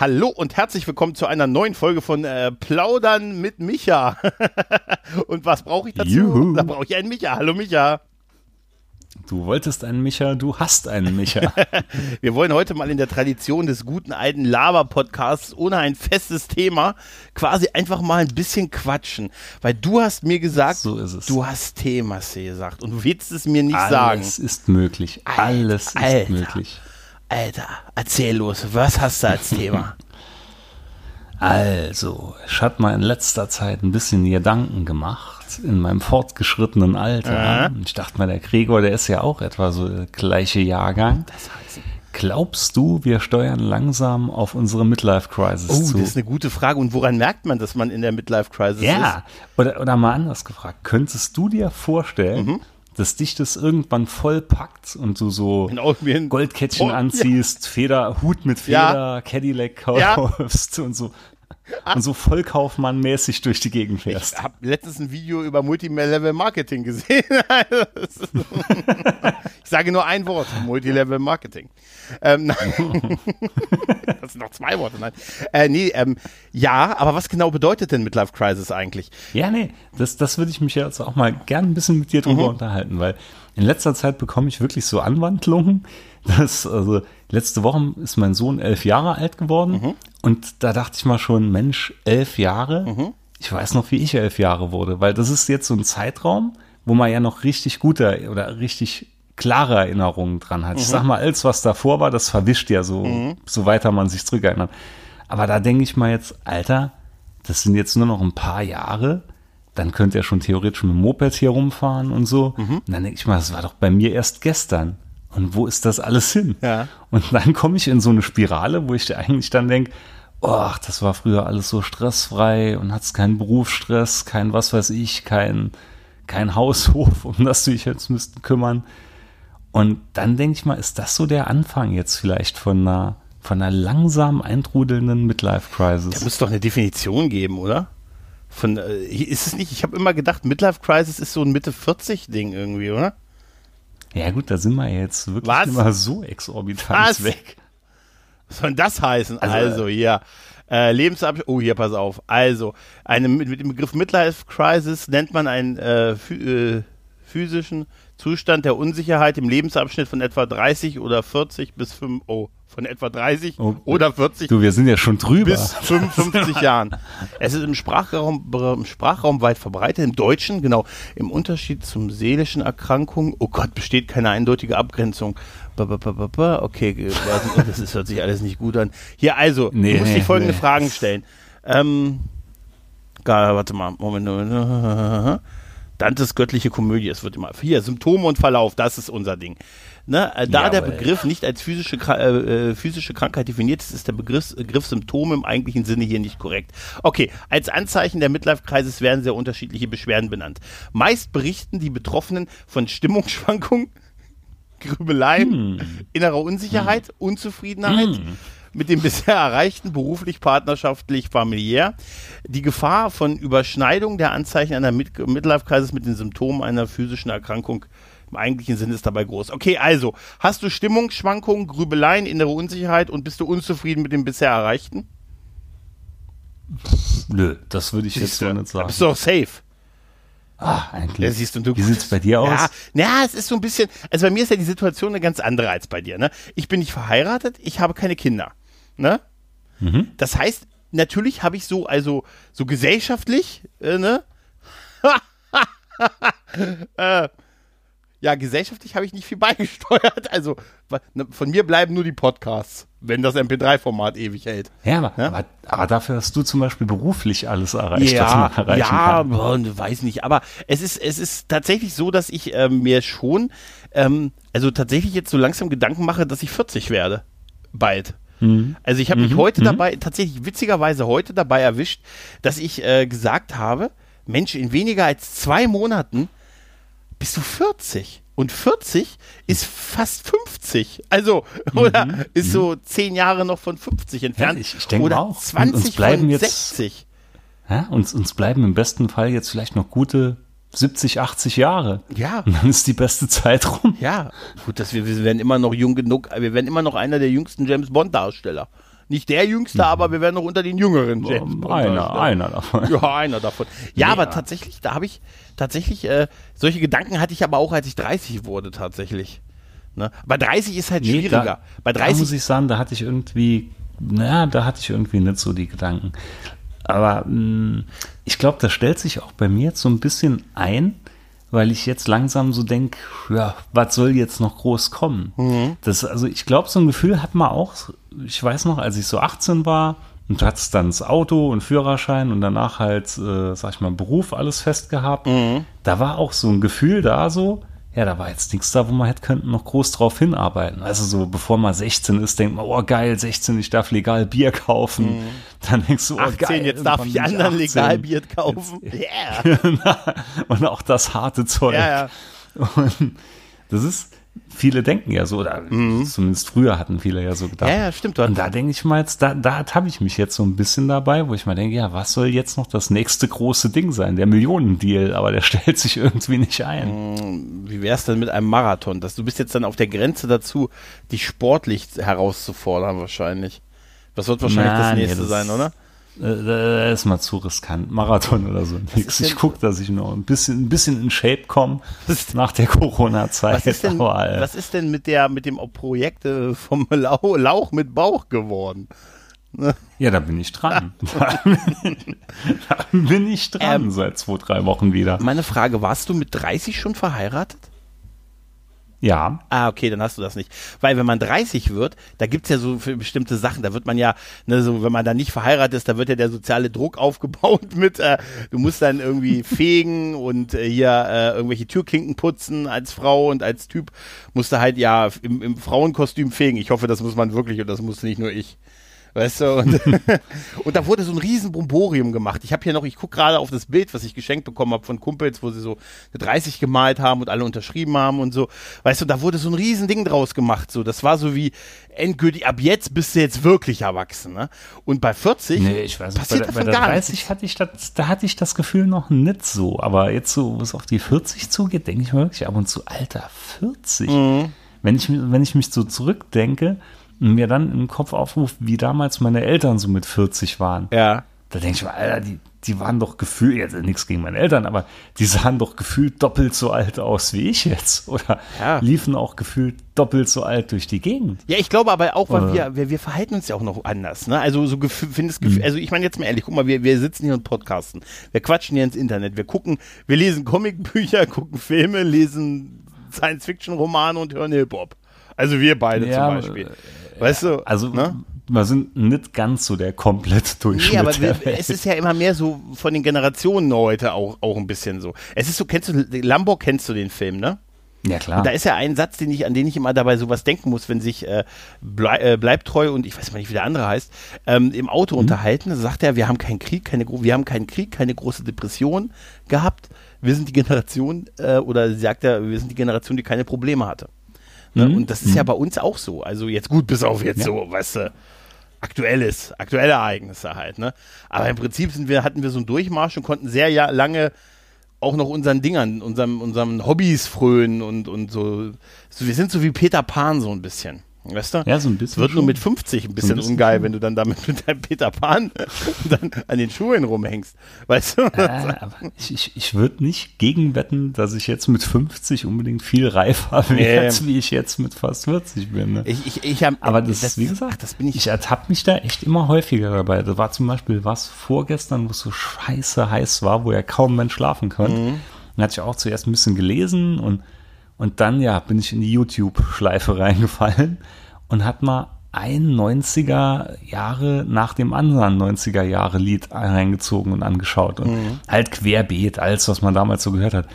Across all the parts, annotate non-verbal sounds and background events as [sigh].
Hallo und herzlich willkommen zu einer neuen Folge von äh, Plaudern mit Micha. [laughs] und was brauche ich dazu? Juhu. Da brauche ich einen Micha. Hallo Micha. Du wolltest einen Micha, du hast einen Micha. [laughs] Wir wollen heute mal in der Tradition des guten alten Lava-Podcasts ohne ein festes Thema quasi einfach mal ein bisschen quatschen. Weil du hast mir gesagt, So du hast Themas gesagt und du willst es mir nicht sagen. Alles ist möglich. Alles Alter. ist möglich. Alter, erzähl los, was hast du als [laughs] Thema? Also, ich hatte mal in letzter Zeit ein bisschen Gedanken gemacht in meinem fortgeschrittenen Alter. Ich dachte mal, der Gregor, der ist ja auch etwa so der gleiche Jahrgang. Glaubst du, wir steuern langsam auf unsere Midlife-Crisis Oh, zu? das ist eine gute Frage. Und woran merkt man, dass man in der Midlife-Crisis ist? Ja, oder, oder mal anders gefragt. Könntest du dir vorstellen, Mhm. Dass dich das irgendwann voll packt und du so Goldkettchen Oh, anziehst, Feder, Hut mit Feder, Ja. Cadillac Ja. kaufst und so und so Vollkaufmann-mäßig durch die Gegend fährst. Ich habe letztens ein Video über Multilevel-Marketing gesehen. [laughs] Ich sage nur ein Wort, Multilevel-Marketing. Ähm, nein. [laughs] das sind noch zwei Worte, nein. Äh, nee, ähm, ja, aber was genau bedeutet denn Midlife Crisis eigentlich? Ja, nee, das, das würde ich mich jetzt auch mal gern ein bisschen mit dir drüber Mhm. unterhalten, weil in letzter Zeit bekomme ich wirklich so Anwandlungen. [laughs] dass also letzte Woche ist mein Sohn elf Jahre alt geworden Mhm. Und da dachte ich mal schon, Mensch, elf Jahre. Ich weiß noch, wie ich elf Jahre wurde, weil das ist jetzt so ein Zeitraum, wo man ja noch richtig gute oder richtig klare Erinnerungen dran hat. Ich Mhm. sag mal, alles, was davor war, das verwischt ja so, so weiter man sich zurückerinnert. Aber da denke ich mal jetzt, Alter, das sind jetzt nur noch ein paar Jahre, dann könnt ihr schon theoretisch mit dem Moped hier rumfahren und so. Mhm. Und dann denke ich mal, das war doch bei mir erst gestern. Und wo ist das alles hin? Ja. Und dann komme ich in so eine Spirale, wo ich eigentlich dann denke, oh, das war früher alles so stressfrei und hat's keinen Berufsstress, kein was weiß ich, kein, kein Haushof, [laughs] um das du dich jetzt müssten kümmern. Und dann denke ich mal, ist das so der Anfang jetzt vielleicht von einer, von einer langsam eintrudelnden Midlife-Crisis? Da muss doch eine Definition geben, oder? Von, äh, ist es nicht, ich habe immer gedacht, Midlife Crisis ist so ein Mitte 40 Ding irgendwie, oder? Ja gut, da sind wir jetzt wirklich Was? mal so exorbitant Was? weg. Was soll denn das heißen? Also, Also, hier. Äh, Lebensabschnitt. Oh, hier, pass auf. Also, eine, mit, mit dem Begriff Midlife Crisis nennt man einen äh, äh, physischen Zustand der Unsicherheit im Lebensabschnitt von etwa 30 oder 40 bis 5, oh, von etwa 30 Oh, oder 40 Du, wir sind ja schon drüber. bis 55 [laughs] Jahren. Es ist im Sprachraum, im Sprachraum weit verbreitet, im Deutschen, genau. Im Unterschied zum seelischen Erkrankungen, oh Gott, besteht keine eindeutige Abgrenzung. Okay, äh, das ist, hört sich alles nicht gut an. Hier, also, Nee, du musst nee, die folgende nee. Fragen stellen. Ähm, warte mal, Moment, Moment. Dantes göttliche Komödie, es wird immer. Hier, Symptome und Verlauf, das ist unser Ding. Ne, äh, da der Jawohl. Begriff nicht als physische, äh, äh, physische Krankheit definiert ist, ist der Begriff, Begriff Symptome im eigentlichen Sinne hier nicht korrekt. Okay, als Anzeichen der Midlife-Kreises werden sehr unterschiedliche Beschwerden benannt. Meist berichten die Betroffenen von Stimmungsschwankungen, Grübeleien, innerer Unsicherheit, Unzufriedenheit mit dem bisher Erreichten beruflich, partnerschaftlich, familiär. Die Gefahr von Überschneidung der Anzeichen einer Mid Midlife-Kreises mit den Symptomen einer physischen Erkrankung im eigentlichen Sinne ist dabei groß. Okay, also, hast du Stimmungsschwankungen, Grübeleien, innere Unsicherheit und bist du unzufrieden mit dem bisher Erreichten? Nö, das würde ich jetzt du, nicht sagen. bist du auch safe. Ah, eigentlich. Ja, siehst du, du Wie sieht's bei dir aus? Ja, na, es ist so ein bisschen, also bei mir ist ja die Situation eine ganz andere als bei dir, ne? Ich bin nicht verheiratet, ich habe keine Kinder, ne? Mhm. Das heißt, natürlich habe ich so, also, so gesellschaftlich, äh, ne? [laughs] äh, ja, gesellschaftlich habe ich nicht viel [laughs] beigesteuert. Also, ne, von mir bleiben nur die Podcasts, wenn das MP3-Format ewig hält. Ja, aber, Ja? aber, aber dafür hast du zum Beispiel beruflich alles erreicht, was ja, man erreichen ja, kann. ne, weiß nicht. Aber es ist, es ist tatsächlich so, dass ich ähm, mir schon, ähm, also tatsächlich jetzt so langsam Gedanken mache, dass ich 40 werde. Bald. Mhm. Also ich habe mich heute dabei, tatsächlich witzigerweise heute dabei erwischt, dass ich äh, gesagt habe, Mensch, in weniger als zwei Monaten bist du 40. Und 40 ist fast 50. Also, [laughs] oder Mhm, ist so zehn Jahre noch von 50 entfernt. ich- ich denke oder auch. Und 20 uns bleiben von jetzt- 60. Ja, uns, uns bleiben im besten Fall jetzt vielleicht noch gute 70, 80 Jahre. Ja. Und dann ist die beste Zeit rum. Ja, gut, dass wir, wir werden immer noch jung genug, wir werden immer noch einer der jüngsten James Bond Darsteller. Nicht der jüngste, aber wir werden noch unter den jüngeren James Mhm. Einer, Darsteller. einer davon. [laughs] Ja, einer davon. Ja, aber Ja. tatsächlich, da habe ich tatsächlich, äh, solche Gedanken hatte ich aber auch, als ich 30 wurde, tatsächlich. Ne? Bei 30 ist halt Nee, schwieriger. Da, Bei da muss 30, ich sagen, da hatte ich irgendwie, naja, da hatte ich irgendwie nicht so die Gedanken. Aber mh, ich glaube, das stellt sich auch bei mir jetzt so ein bisschen ein, weil ich jetzt langsam so denke, ja, was soll jetzt noch groß kommen? Mhm. Das, also ich glaube, so ein Gefühl hat man auch, ich weiß noch, als ich so 18 war und du hattest dann das Auto und Führerschein und danach halt, äh, sag ich mal, Beruf alles fest gehabt, Mhm. da war auch so ein Gefühl da so, ja, da war jetzt nichts da, wo man hätte könnten noch groß drauf hinarbeiten. Also so, bevor man 16 ist, denkt man, oh geil, 16, ich darf legal Bier kaufen. Dann denkst du, oh 18, geil, jetzt darf ich anderen 18. legal Bier kaufen. [laughs] Yeah. [laughs] und auch das harte Zeug. Ja, ja. Und das ist, viele denken ja so, oder zumindest früher hatten viele ja so gedacht. Mhm. Ja, ja, stimmt. Und da denke ich mal jetzt, da, da habe ich mich jetzt so ein bisschen dabei, wo ich mal denke, ja, was soll jetzt noch das nächste große Ding sein? Der Millionendeal, aber der [laughs] stellt sich irgendwie nicht ein. Wie wär's denn mit einem Marathon? Dass du bist jetzt dann auf der Grenze dazu, dich sportlich herauszufordern wahrscheinlich. Das wird wahrscheinlich Na, das nee, nächste das- sein, oder? Äh, Da ist mal zu riskant. Marathon oder so. Nix. Ich gucke, dass ich noch ein bisschen, ein bisschen in Shape komme nach der Corona-Zeit. Was ist denn, Aber, äh, was ist denn mit der, mit dem Projekt äh, vom Lau Lauch mit Bauch geworden? [laughs] ja, da bin ich dran. da, bin ich, da bin ich dran Ähm, seit zwei, drei Wochen wieder. Meine Frage, warst du mit 30 schon verheiratet? Ja, Ah, okay, dann hast du das nicht. Weil wenn man 30 wird, da gibt's ja so für bestimmte Sachen, da wird man ja, ne, so, wenn man da nicht verheiratet ist, da wird ja der soziale Druck [laughs] aufgebaut mit, äh, du musst dann irgendwie [laughs] fegen und äh, hier äh, irgendwelche Türklinken putzen als Frau und als Typ musst du halt ja im, im Frauenkostüm fegen. Ich hoffe, das muss man wirklich und das muss nicht nur ich. Weißt du, und, [laughs] und da wurde so ein riesen Bromborium gemacht. Ich habe hier noch, ich gucke gerade auf das Bild, was ich geschenkt bekommen habe von Kumpels, wo sie so eine 30 gemalt haben und alle unterschrieben haben und so. Weißt du, da wurde so ein riesen Ding draus gemacht. So, das war so wie endgültig, ab jetzt bist du jetzt wirklich erwachsen. Ne? Und bei 40 nee, ich weiß bei passiert bei davon der gar 30 nichts. hatte ich das, da hatte ich das Gefühl noch nicht so. Aber jetzt so, wo es auf die 40 zugeht, denke ich mir wirklich ab und zu, Alter, 40. Mhm. Wenn, ich, wenn ich mich so zurückdenke mir dann im Kopf aufruft, wie damals meine Eltern so mit 40 waren, Ja. da denke ich mir, Alter, die, die waren doch gefühlt, jetzt nichts gegen meine Eltern, aber die sahen doch gefühlt doppelt so alt aus wie ich jetzt. [laughs] Oder Ja. liefen auch gefühlt doppelt so alt durch die Gegend. Ja, ich glaube aber auch, weil Oder- wir, wir, wir verhalten uns ja auch noch anders. Ne? Also so findest Gefühl, also ich meine jetzt mal ehrlich, guck mal, wir, wir sitzen hier und podcasten. Wir quatschen hier ins Internet, wir gucken, wir lesen Comicbücher, [laughs] gucken Filme, lesen Science-Fiction-Romane und hören Hip-Hop. Also wir beide Ja, zum Beispiel. Weißt du? Also ne? wir sind nicht ganz so der komplett Durchschnitt Nee, aber wir, es ist ja immer mehr so von den Generationen heute auch, auch ein bisschen so. Es ist so, kennst du, Lambo kennst du den Film, ne? ja klar. Und da ist ja ein Satz, den ich, an den ich immer dabei sowas denken muss, wenn sich äh, blei, äh, Bleibtreu und ich weiß mal nicht, wie der andere heißt, ähm, im Auto Mhm. unterhalten. Sagt er, wir haben keinen Krieg, keine, wir haben keinen Krieg, keine große Depression gehabt. Wir sind die Generation, äh, oder sagt er, wir sind die Generation, die keine Probleme hatte. Ne? Mhm. Und das ist ja bei uns auch so. Also jetzt gut, bis auf jetzt Ja. so, weißt du, aktuelles, aktuelle Ereignisse halt, ne? Aber im Prinzip sind wir, hatten wir so einen Durchmarsch und konnten sehr ja lange auch noch unseren Dingern, unserem, unserem Hobbys frönen und, und so. Wir sind so wie Peter Pan so ein bisschen. Weißt du? Ja, so ein Es bisschen wird nur mit 50 ein bisschen, bisschen ungeil, schon. wenn du dann damit mit deinem Peter Pan [laughs] dann an den Schuhen rumhängst. Weißt du? Äh, aber ich ich, würde nicht gegenwetten, dass ich jetzt mit 50 unbedingt viel reifer Nee. als wie ich jetzt mit fast 40 bin. Ne? Ich, ich, ich hab, Aber das, wie gesagt, das bin ich. ich ertappe mich da echt immer häufiger dabei. Das war zum Beispiel was vorgestern, wo es so scheiße heiß war, wo ja kaum Mensch schlafen konnte. Mhm. Dann hatte ich auch zuerst ein bisschen gelesen und, und dann, ja, bin ich in die YouTube-Schleife reingefallen und hat mal ein 90er Jahre nach dem anderen 90er Jahre Lied reingezogen und angeschaut und Mhm. halt querbeet, alles, was man damals so gehört hat.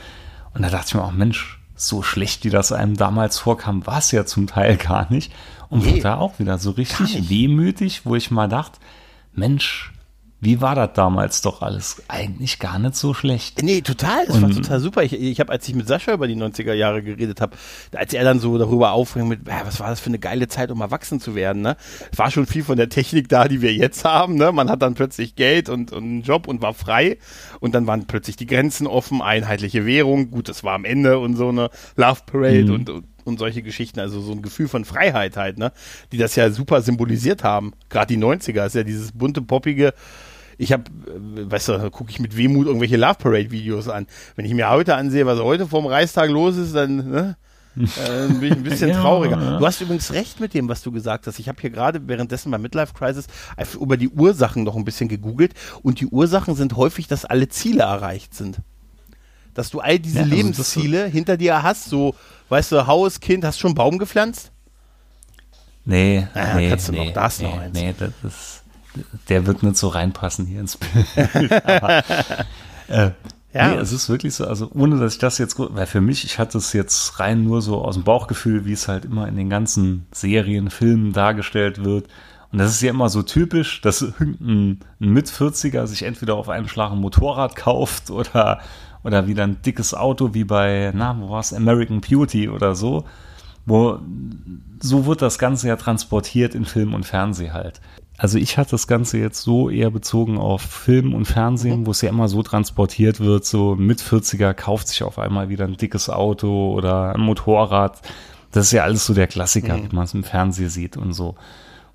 Und da dachte ich mir auch, Mensch, so schlecht, wie das einem damals vorkam, war es ja zum Teil gar nicht. Und Nee. wurde da auch wieder so richtig wehmütig, wo ich mal dachte, Mensch, wie war das damals doch alles? Eigentlich gar nicht so schlecht. Nee, total. Das war total super. Ich, ich habe, als ich mit Sascha über die 90er Jahre geredet habe, als er dann so darüber aufhing mit, ja, was war das für eine geile Zeit, um erwachsen zu werden, ne? Es war schon viel von der Technik da, die wir jetzt haben, ne? Man hat dann plötzlich Geld und, und einen Job und war frei und dann waren plötzlich die Grenzen offen, einheitliche Währung, gut, das war am Ende und so eine Love Parade mhm. und, und und solche Geschichten, also so ein Gefühl von Freiheit halt, ne? Die das ja super symbolisiert haben. Gerade die 90er ist ja dieses bunte, poppige, ich habe, äh, weißt du, gucke ich mit Wehmut irgendwelche Love Parade Videos an. Wenn ich mir heute ansehe, was heute vom Reichstag los ist, dann ne, [laughs] äh, bin ich ein bisschen ja, trauriger. Ja. Du hast übrigens recht mit dem, was du gesagt hast. Ich habe hier gerade währenddessen bei Midlife Crisis über die Ursachen noch ein bisschen gegoogelt und die Ursachen sind häufig, dass alle Ziele erreicht sind. Dass du all diese ja, also Lebensziele hinter dir hast, so, weißt du, Haus, Kind, hast du schon einen Baum gepflanzt? Nee, ah, nee, kannst du nee, noch, da ist nee, noch eins. Nee, das ist der wird nicht so reinpassen hier ins Bild. [laughs] Aber, äh, [laughs] ja. Nee, es ist wirklich so, also ohne dass ich das jetzt, weil für mich, ich hatte es jetzt rein nur so aus dem Bauchgefühl, wie es halt immer in den ganzen Serien, Filmen dargestellt wird. Und das ist ja immer so typisch, dass ein, ein Mit-40er sich entweder auf einem Schlag ein Motorrad kauft oder, oder wieder ein dickes Auto wie bei, na, wo war es, American Beauty oder so. Wo, so wird das Ganze ja transportiert in Film und Fernsehen halt. Also ich hatte das Ganze jetzt so eher bezogen auf Film und Fernsehen, mhm. wo es ja immer so transportiert wird, so mit 40er kauft sich auf einmal wieder ein dickes Auto oder ein Motorrad. Das ist ja alles so der Klassiker, mhm. wie man es im Fernsehen sieht und so.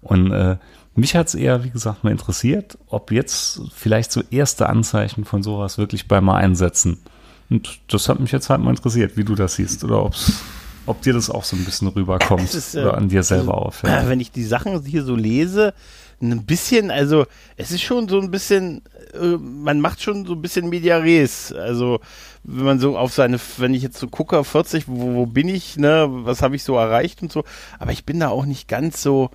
Und äh, mich hat es eher, wie gesagt, mal interessiert, ob jetzt vielleicht so erste Anzeichen von sowas wirklich bei mal einsetzen. Und das hat mich jetzt halt mal interessiert, wie du das siehst oder ob's, ob dir das auch so ein bisschen rüberkommt ist, äh, oder an dir selber also, auffällt. [clears throat] Wenn ich die Sachen hier so lese, ein bisschen, also es ist schon so ein bisschen, äh, man macht schon so ein bisschen Mediares. Also wenn man so auf seine, wenn ich jetzt so gucke, 40, wo, wo bin ich, ne, was habe ich so erreicht und so, aber ich bin da auch nicht ganz so,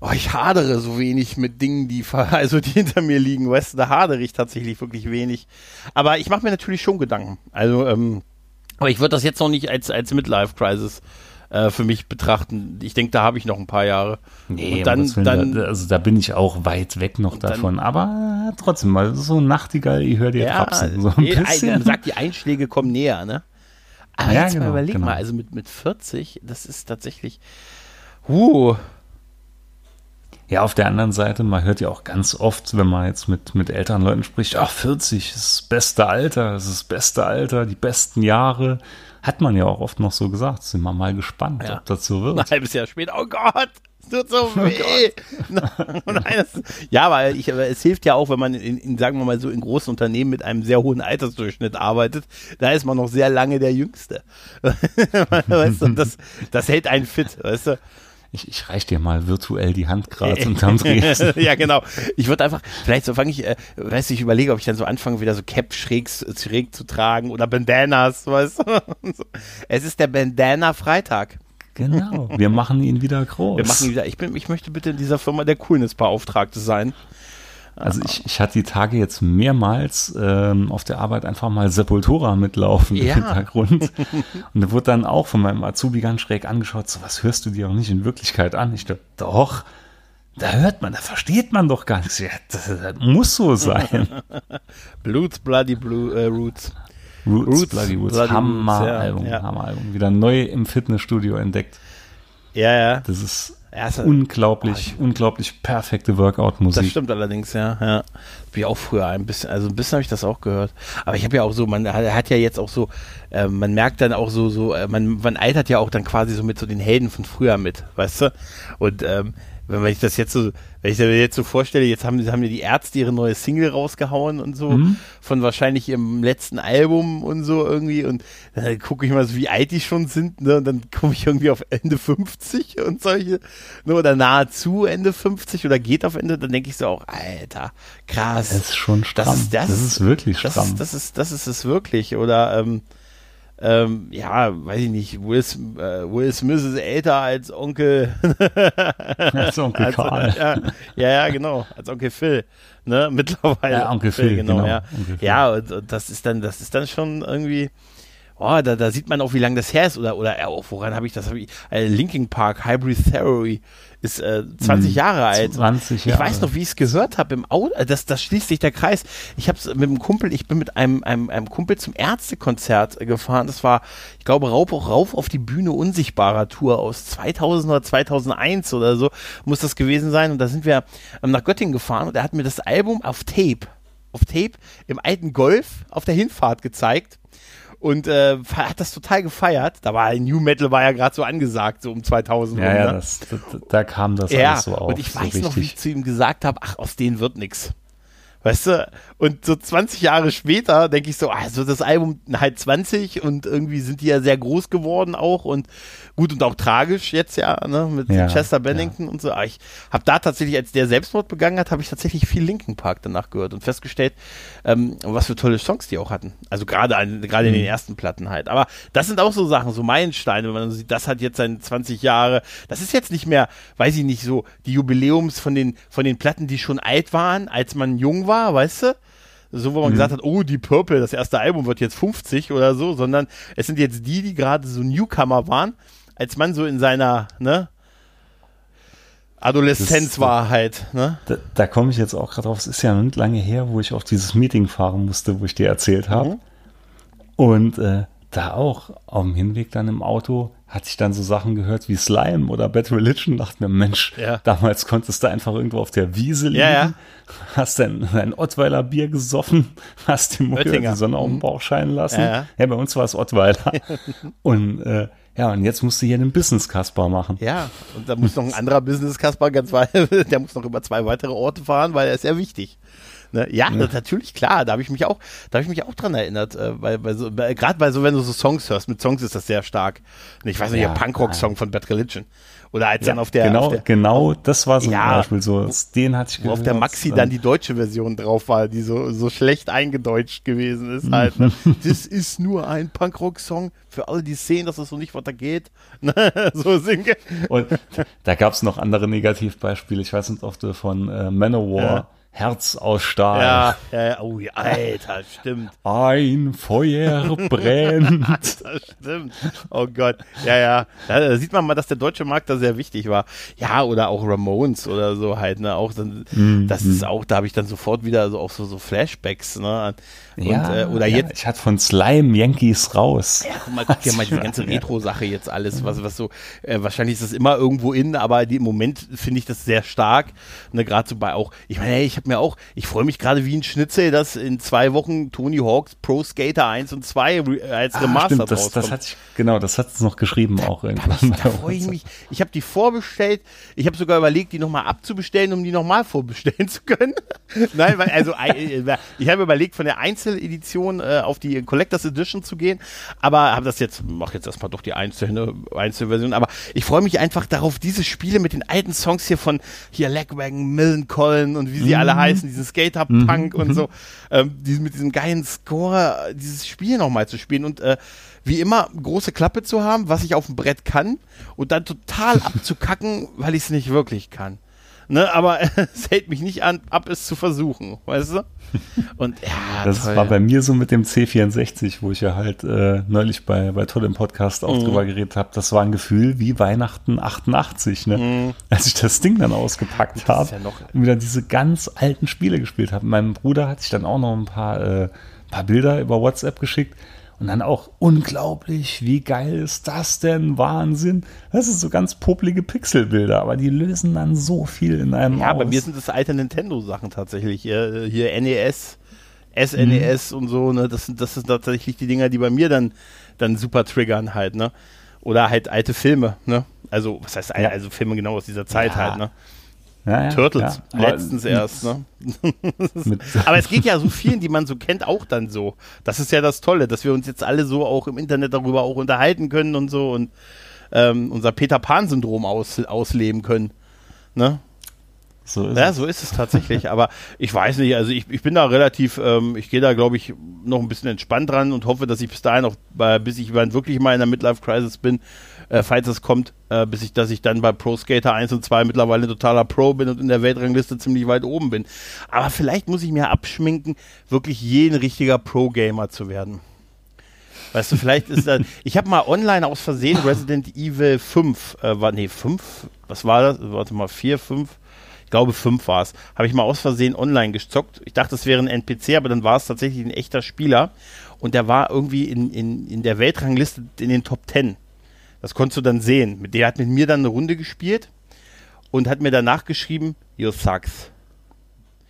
oh, ich hadere so wenig mit Dingen, die, [laughs] also die hinter mir liegen, weißt du, da hadere ich tatsächlich wirklich wenig. Aber ich mache mir natürlich schon Gedanken. Also, ähm, aber ich würde das jetzt noch nicht als, als Midlife-Crisis äh, für mich betrachten. Ich denke, da habe ich noch ein paar Jahre. Nee, und dann, dann da, also da bin ich auch weit weg noch davon. Dann, aber trotzdem mal so ein Nachtigall, ich höre dir ja, trapsen. So ein nee, bisschen. Man sagt, die Einschläge kommen näher, ne? Aber ja, jetzt genau, mal überleg genau. mal, also mit, mit 40, das ist tatsächlich, uh, ja, auf der anderen Seite, man hört ja auch ganz oft, wenn man jetzt mit, mit älteren Leuten spricht, ach, 40 ist das beste Alter, das ist das beste Alter, die besten Jahre. Hat man ja auch oft noch so gesagt. Sind wir mal gespannt, ja. ob das so wird. Ein halbes Jahr später, oh Gott, es tut so [laughs] oh weh. Oh [laughs] Nein, das, ja, weil ich, es hilft ja auch, wenn man in, in, sagen wir mal so, in großen Unternehmen mit einem sehr hohen Altersdurchschnitt arbeitet, da ist man noch sehr lange der Jüngste. [laughs] weißt du, das, das hält einen fit, weißt du. Ich, ich reich dir mal virtuell die Hand gerade unterm [laughs] Dresden. [laughs] ja, genau. Ich würde einfach, vielleicht so fange ich, äh, weiß ich, überlege, ob ich dann so anfange, wieder so Cap schräg, schräg zu tragen oder Bandanas, weißt du? [laughs] Es ist der Bandana-Freitag. Genau, wir machen ihn wieder groß. Wir machen ihn wieder, ich, bin, ich möchte bitte in dieser Firma der Coolness-Beauftragte sein. Also ich, ich hatte die Tage jetzt mehrmals ähm, auf der Arbeit einfach mal Sepultura mitlaufen ja. im Hintergrund. [laughs] Und da wurde dann auch von meinem Azubi ganz schräg angeschaut, so was hörst du dir auch nicht in Wirklichkeit an? Ich dachte, doch, da hört man, da versteht man doch gar nichts. Ja, das, das muss so sein. [laughs] Blues, Bloody Blue, äh, Roots. Roots, Roots Bloody Roots, Bloody Hammer-Album, ja, ja. Hammer-Album. Wieder neu im Fitnessstudio entdeckt. Ja, ja. Das ist Erste, unglaublich, oh, unglaublich perfekte Workout-Musik. Das stimmt allerdings, ja. ja. Ich auch früher ein bisschen, also ein bisschen habe ich das auch gehört. Aber ich habe ja auch so, man hat ja jetzt auch so, äh, man merkt dann auch so, so, äh, man, man eitert ja auch dann quasi so mit so den Helden von früher mit, weißt du? Und ähm, wenn ich das jetzt so, wenn ich mir jetzt so vorstelle, jetzt haben, haben ja die Ärzte ihre neue Single rausgehauen und so, mhm. von wahrscheinlich ihrem letzten Album und so irgendwie. Und dann gucke ich mal so, wie alt die schon sind, ne? Und dann komme ich irgendwie auf Ende 50 und solche, ne? Oder nahezu Ende 50 oder geht auf Ende, dann denke ich so auch, Alter, krass. Das ist schon stramm. Das ist, das, das ist wirklich stramm. Das ist, das ist, das ist es wirklich. Oder ähm, ähm, ja, weiß ich nicht, Will, äh, Will Smith ist älter als Onkel. [laughs] als Onkel als, Karl. Ja, ja, ja, genau, als Onkel Phil, ne, mittlerweile. Ja, Onkel Phil, genau, genau. ja. Phil. Ja, und, und, das ist dann, das ist dann schon irgendwie, oh, da, da sieht man auch, wie lange das her ist oder, oder auch, woran habe ich das? Hab ich, äh, Linking Park, Hybrid Theory ist äh, 20 hm, Jahre alt. 20 Jahre. Ich weiß noch, wie ich es gehört habe im Auto. Äh, das, das schließt sich der Kreis. Ich habe es mit einem Kumpel, ich bin mit einem, einem, einem Kumpel zum Ärztekonzert gefahren. Das war, ich glaube, rauf, rauf auf die Bühne unsichtbarer Tour aus 2000 oder 2001 oder so muss das gewesen sein. Und da sind wir ähm, nach Göttingen gefahren und er hat mir das Album auf Tape, auf Tape im alten Golf auf der Hinfahrt gezeigt und äh, hat das total gefeiert. Da war New Metal war ja gerade so angesagt, so um 2000 ja. Ja, ne? das, da, da, kam das ja, alles so auf. Und ich so weiß richtig. noch, wie ich zu ihm gesagt habe, ach, aus denen wird nix. Weißt du? Und so 20 Jahre später denke ich so, also das Album halt 20 und irgendwie sind die ja sehr groß geworden auch und gut und auch tragisch jetzt ja, ne, mit ja, Chester Bennington ja. und so. Aber ich habe da tatsächlich, als der Selbstmord begangen hat, habe ich tatsächlich viel Linkin Park danach gehört und festgestellt, ähm, was für tolle Songs die auch hatten. Also gerade gerade in den mhm. ersten Platten halt. Aber das sind auch so Sachen, so Meilensteine, wenn man sieht, das hat jetzt seine 20 Jahre. Das ist jetzt nicht mehr, weiß ich nicht, so die Jubiläums von den von den Platten, die schon alt waren, als man jung war, weißt du? So, wo man mhm. gesagt hat, oh, die Purple, das erste Album wird jetzt 50 oder so, sondern es sind jetzt die, die gerade so Newcomer waren, als man so in seiner, ne, Adoleszenz das, war halt, ne? Da, da komme ich jetzt auch gerade drauf. Es ist ja nicht lange her, wo ich auf dieses Meeting fahren musste, wo ich dir erzählt habe. Mhm. Und äh, da auch auf dem Hinweg dann im Auto hatte ich dann so Sachen gehört wie Slime oder Bad Religion. Dachte mir, Mensch, ja. damals konntest du einfach irgendwo auf der Wiese liegen, ja, ja. hast dein, dein Ottweiler Bier gesoffen, hast die Mucke die Sonne auf den mhm. Bauch scheinen lassen. Ja, bei uns war es Ottweiler. [laughs] und äh, ja, und jetzt musst du hier einen Business-Kasper machen. Ja, und da muss noch ein anderer Business-Kasper ganz weit, [laughs] der muss noch über zwei weitere Orte fahren, weil er ist ja wichtig. Ne? Ja, ja. natürlich, klar, da habe ich mich auch, da habe ich mich auch dran erinnert, äh, weil, weil so, gerade bei so, wenn du so Songs hörst, mit Songs ist das sehr stark. Ich weiß nicht, ja, der Punkrock-Song von Bad Religion. Oder als ja, dann auf der. Genau, auf der, genau, das war so ja, ein Beispiel so. Den hatte ich Wo auf der Maxi dann die deutsche Version drauf war, die so, so schlecht eingedeutscht gewesen ist halt. Ne? [laughs] das ist nur ein Punkrock-Song für alle, die sehen, dass es so nicht weitergeht. [laughs] so singe. Und da gab es noch andere Negativbeispiele. Ich weiß nicht, ob du von äh, Manowar Herz aus Stahl. Ja, ja, oh, Alter, stimmt. Ein Feuer [laughs] brennt. das stimmt. Oh Gott. Ja, ja. Da sieht man mal, dass der deutsche Markt da sehr wichtig war. Ja, oder auch Ramones oder so halt, ne? Auch dann, mm, das ist auch, da habe ich dann sofort wieder so auch so, so Flashbacks, ne? Und, ja, äh, oder ja, jetzt. Ich hatte von Slime Yankees raus. Ja, guck mal, guck dir mal die [laughs] ganze Retro-Sache jetzt alles, was, was so, äh, wahrscheinlich ist das immer irgendwo in, aber die, im Moment finde ich das sehr stark. Ne, gerade so bei auch, ich meine, hey, ich habe mir auch, ich freue mich gerade wie ein Schnitzel, dass in zwei Wochen Tony Hawks Pro Skater 1 und 2 als ah, Remaster stimmt, das, das hat ich, Genau, das hat es noch geschrieben auch irgendwann. Da, [laughs] da freue ich mich. Ich habe die vorbestellt. Ich habe sogar überlegt, die nochmal abzubestellen, um die nochmal vorbestellen [laughs] zu können. Nein, weil, also äh, ich habe überlegt, von der Einzeledition äh, auf die Collectors Edition zu gehen, aber habe das jetzt, mach jetzt erstmal doch die einzelne Einzelversion, aber ich freue mich einfach darauf, diese Spiele mit den alten Songs hier von hier Legwagon, Millencolin und wie sie mhm. Alle heißen, diesen Skater-Punk mhm. und so, ähm, die, mit diesem geilen Score, dieses Spiel nochmal zu spielen und äh, wie immer große Klappe zu haben, was ich auf dem Brett kann und dann total abzukacken, weil ich es nicht wirklich kann. Ne, aber [laughs] es hält mich nicht an, ab, es zu versuchen, weißt du? Und ja, [laughs] das toll. war bei mir so mit dem C64, wo ich ja halt äh, neulich bei, bei Toll im Podcast auch mhm. drüber geredet habe. Das war ein Gefühl wie Weihnachten 88, ne? Mhm. Als ich das Ding dann ausgepackt habe ja und wieder diese ganz alten Spiele gespielt habe. Meinem Bruder hatte ich dann auch noch ein paar, äh, paar Bilder über WhatsApp geschickt und dann auch unglaublich, wie geil ist das denn? Wahnsinn. Das ist so ganz poplige Pixelbilder, aber die lösen dann so viel in einem Ja, aus. bei mir sind das alte Nintendo-Sachen tatsächlich. Hier, hier NES, SNES mhm. und so, ne? Das sind, das sind tatsächlich die Dinger, die bei mir dann, dann super triggern halt, ne? Oder halt alte Filme, ne? Also, was heißt, ja. also Filme genau aus dieser Zeit ja. halt, ne? Ja, ja, Turtles, ja. letztens mit, erst. Ne? [laughs] [laughs] Aber es geht ja so vielen, die man so kennt, auch dann so. Das ist ja das Tolle, dass wir uns jetzt alle so auch im Internet darüber auch unterhalten können und so und ähm, unser Peter Pan-Syndrom aus, ausleben können. Ne? So ist ja, es. so ist es tatsächlich. Aber ich weiß nicht, also ich, ich bin da relativ, ähm, ich gehe da, glaube ich, noch ein bisschen entspannt dran und hoffe, dass ich bis dahin noch, äh, bis ich wirklich mal in der Midlife-Crisis bin, äh, falls es kommt, äh, bis ich, dass ich dann bei Pro Skater 1 und 2 mittlerweile totaler Pro bin und in der Weltrangliste ziemlich weit oben bin. Aber vielleicht muss ich mir abschminken, wirklich jeden richtiger Pro-Gamer zu werden. Weißt du, vielleicht ist das. [laughs] Ich habe mal online aus Versehen Resident Evil 5, äh, war, nee, 5, was war das? Warte mal, 4, 5, ich glaube 5 war es. Habe ich mal aus Versehen online gezockt. Ich dachte, es wäre ein NPC, aber dann war es tatsächlich ein echter Spieler. Und der war irgendwie in, in, in der Weltrangliste in den Top 10. Das konntest du dann sehen. Der hat mit mir dann eine Runde gespielt und hat mir danach geschrieben, you sucks.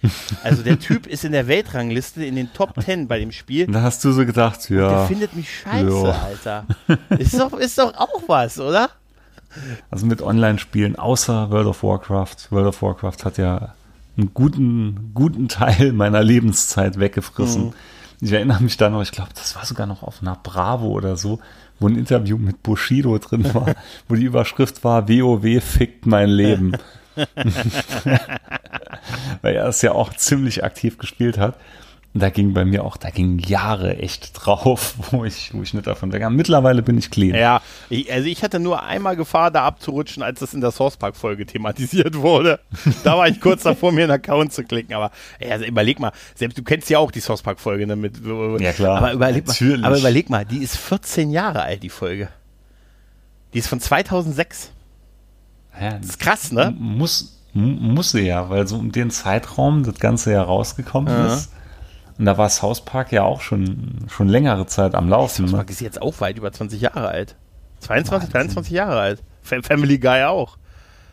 [laughs] Also der Typ ist in der Weltrangliste in den Top 10 bei dem Spiel. Da hast du so gedacht, ja. Der findet mich scheiße, Ja. Alter. Ist doch, ist doch auch was, oder? Also mit Online-Spielen, außer World of Warcraft. World of Warcraft hat ja einen guten, guten Teil meiner Lebenszeit weggefressen. Mhm. Ich erinnere mich da noch, ich glaube, das war sogar noch auf einer Bravo oder so, wo ein Interview mit Bushido drin war, [laughs] wo die Überschrift war, WoW fickt mein Leben. [laughs] [laughs] Weil er es ja auch ziemlich aktiv gespielt hat. Da ging bei mir auch, da gingen Jahre echt drauf, [laughs] wo ich, wo ich nicht davon weg. Mittlerweile bin ich clean. Ja, ich, also ich hatte nur einmal Gefahr, da abzurutschen, als das in der Source Park Folge thematisiert wurde. [laughs] Da war ich kurz davor, mir einen Account zu klicken. Aber ey, also überleg mal, selbst du kennst ja auch die Source Park Folge, ne? Mit, Ja, klar. Aber überleg, mal, Natürlich. aber überleg mal, die ist 14 Jahre alt, die Folge. Die ist von 2006. Ja, Das ist krass, ne? Muss, muss sie ja, weil so um den Zeitraum das Ganze ja rausgekommen Ja. ist. Und da war South Park ja auch schon, schon längere Zeit am Laufen. Source Ne? Park ist jetzt auch weit über 20 Jahre alt. 22, 23 Jahre alt. Fa- Family Guy auch.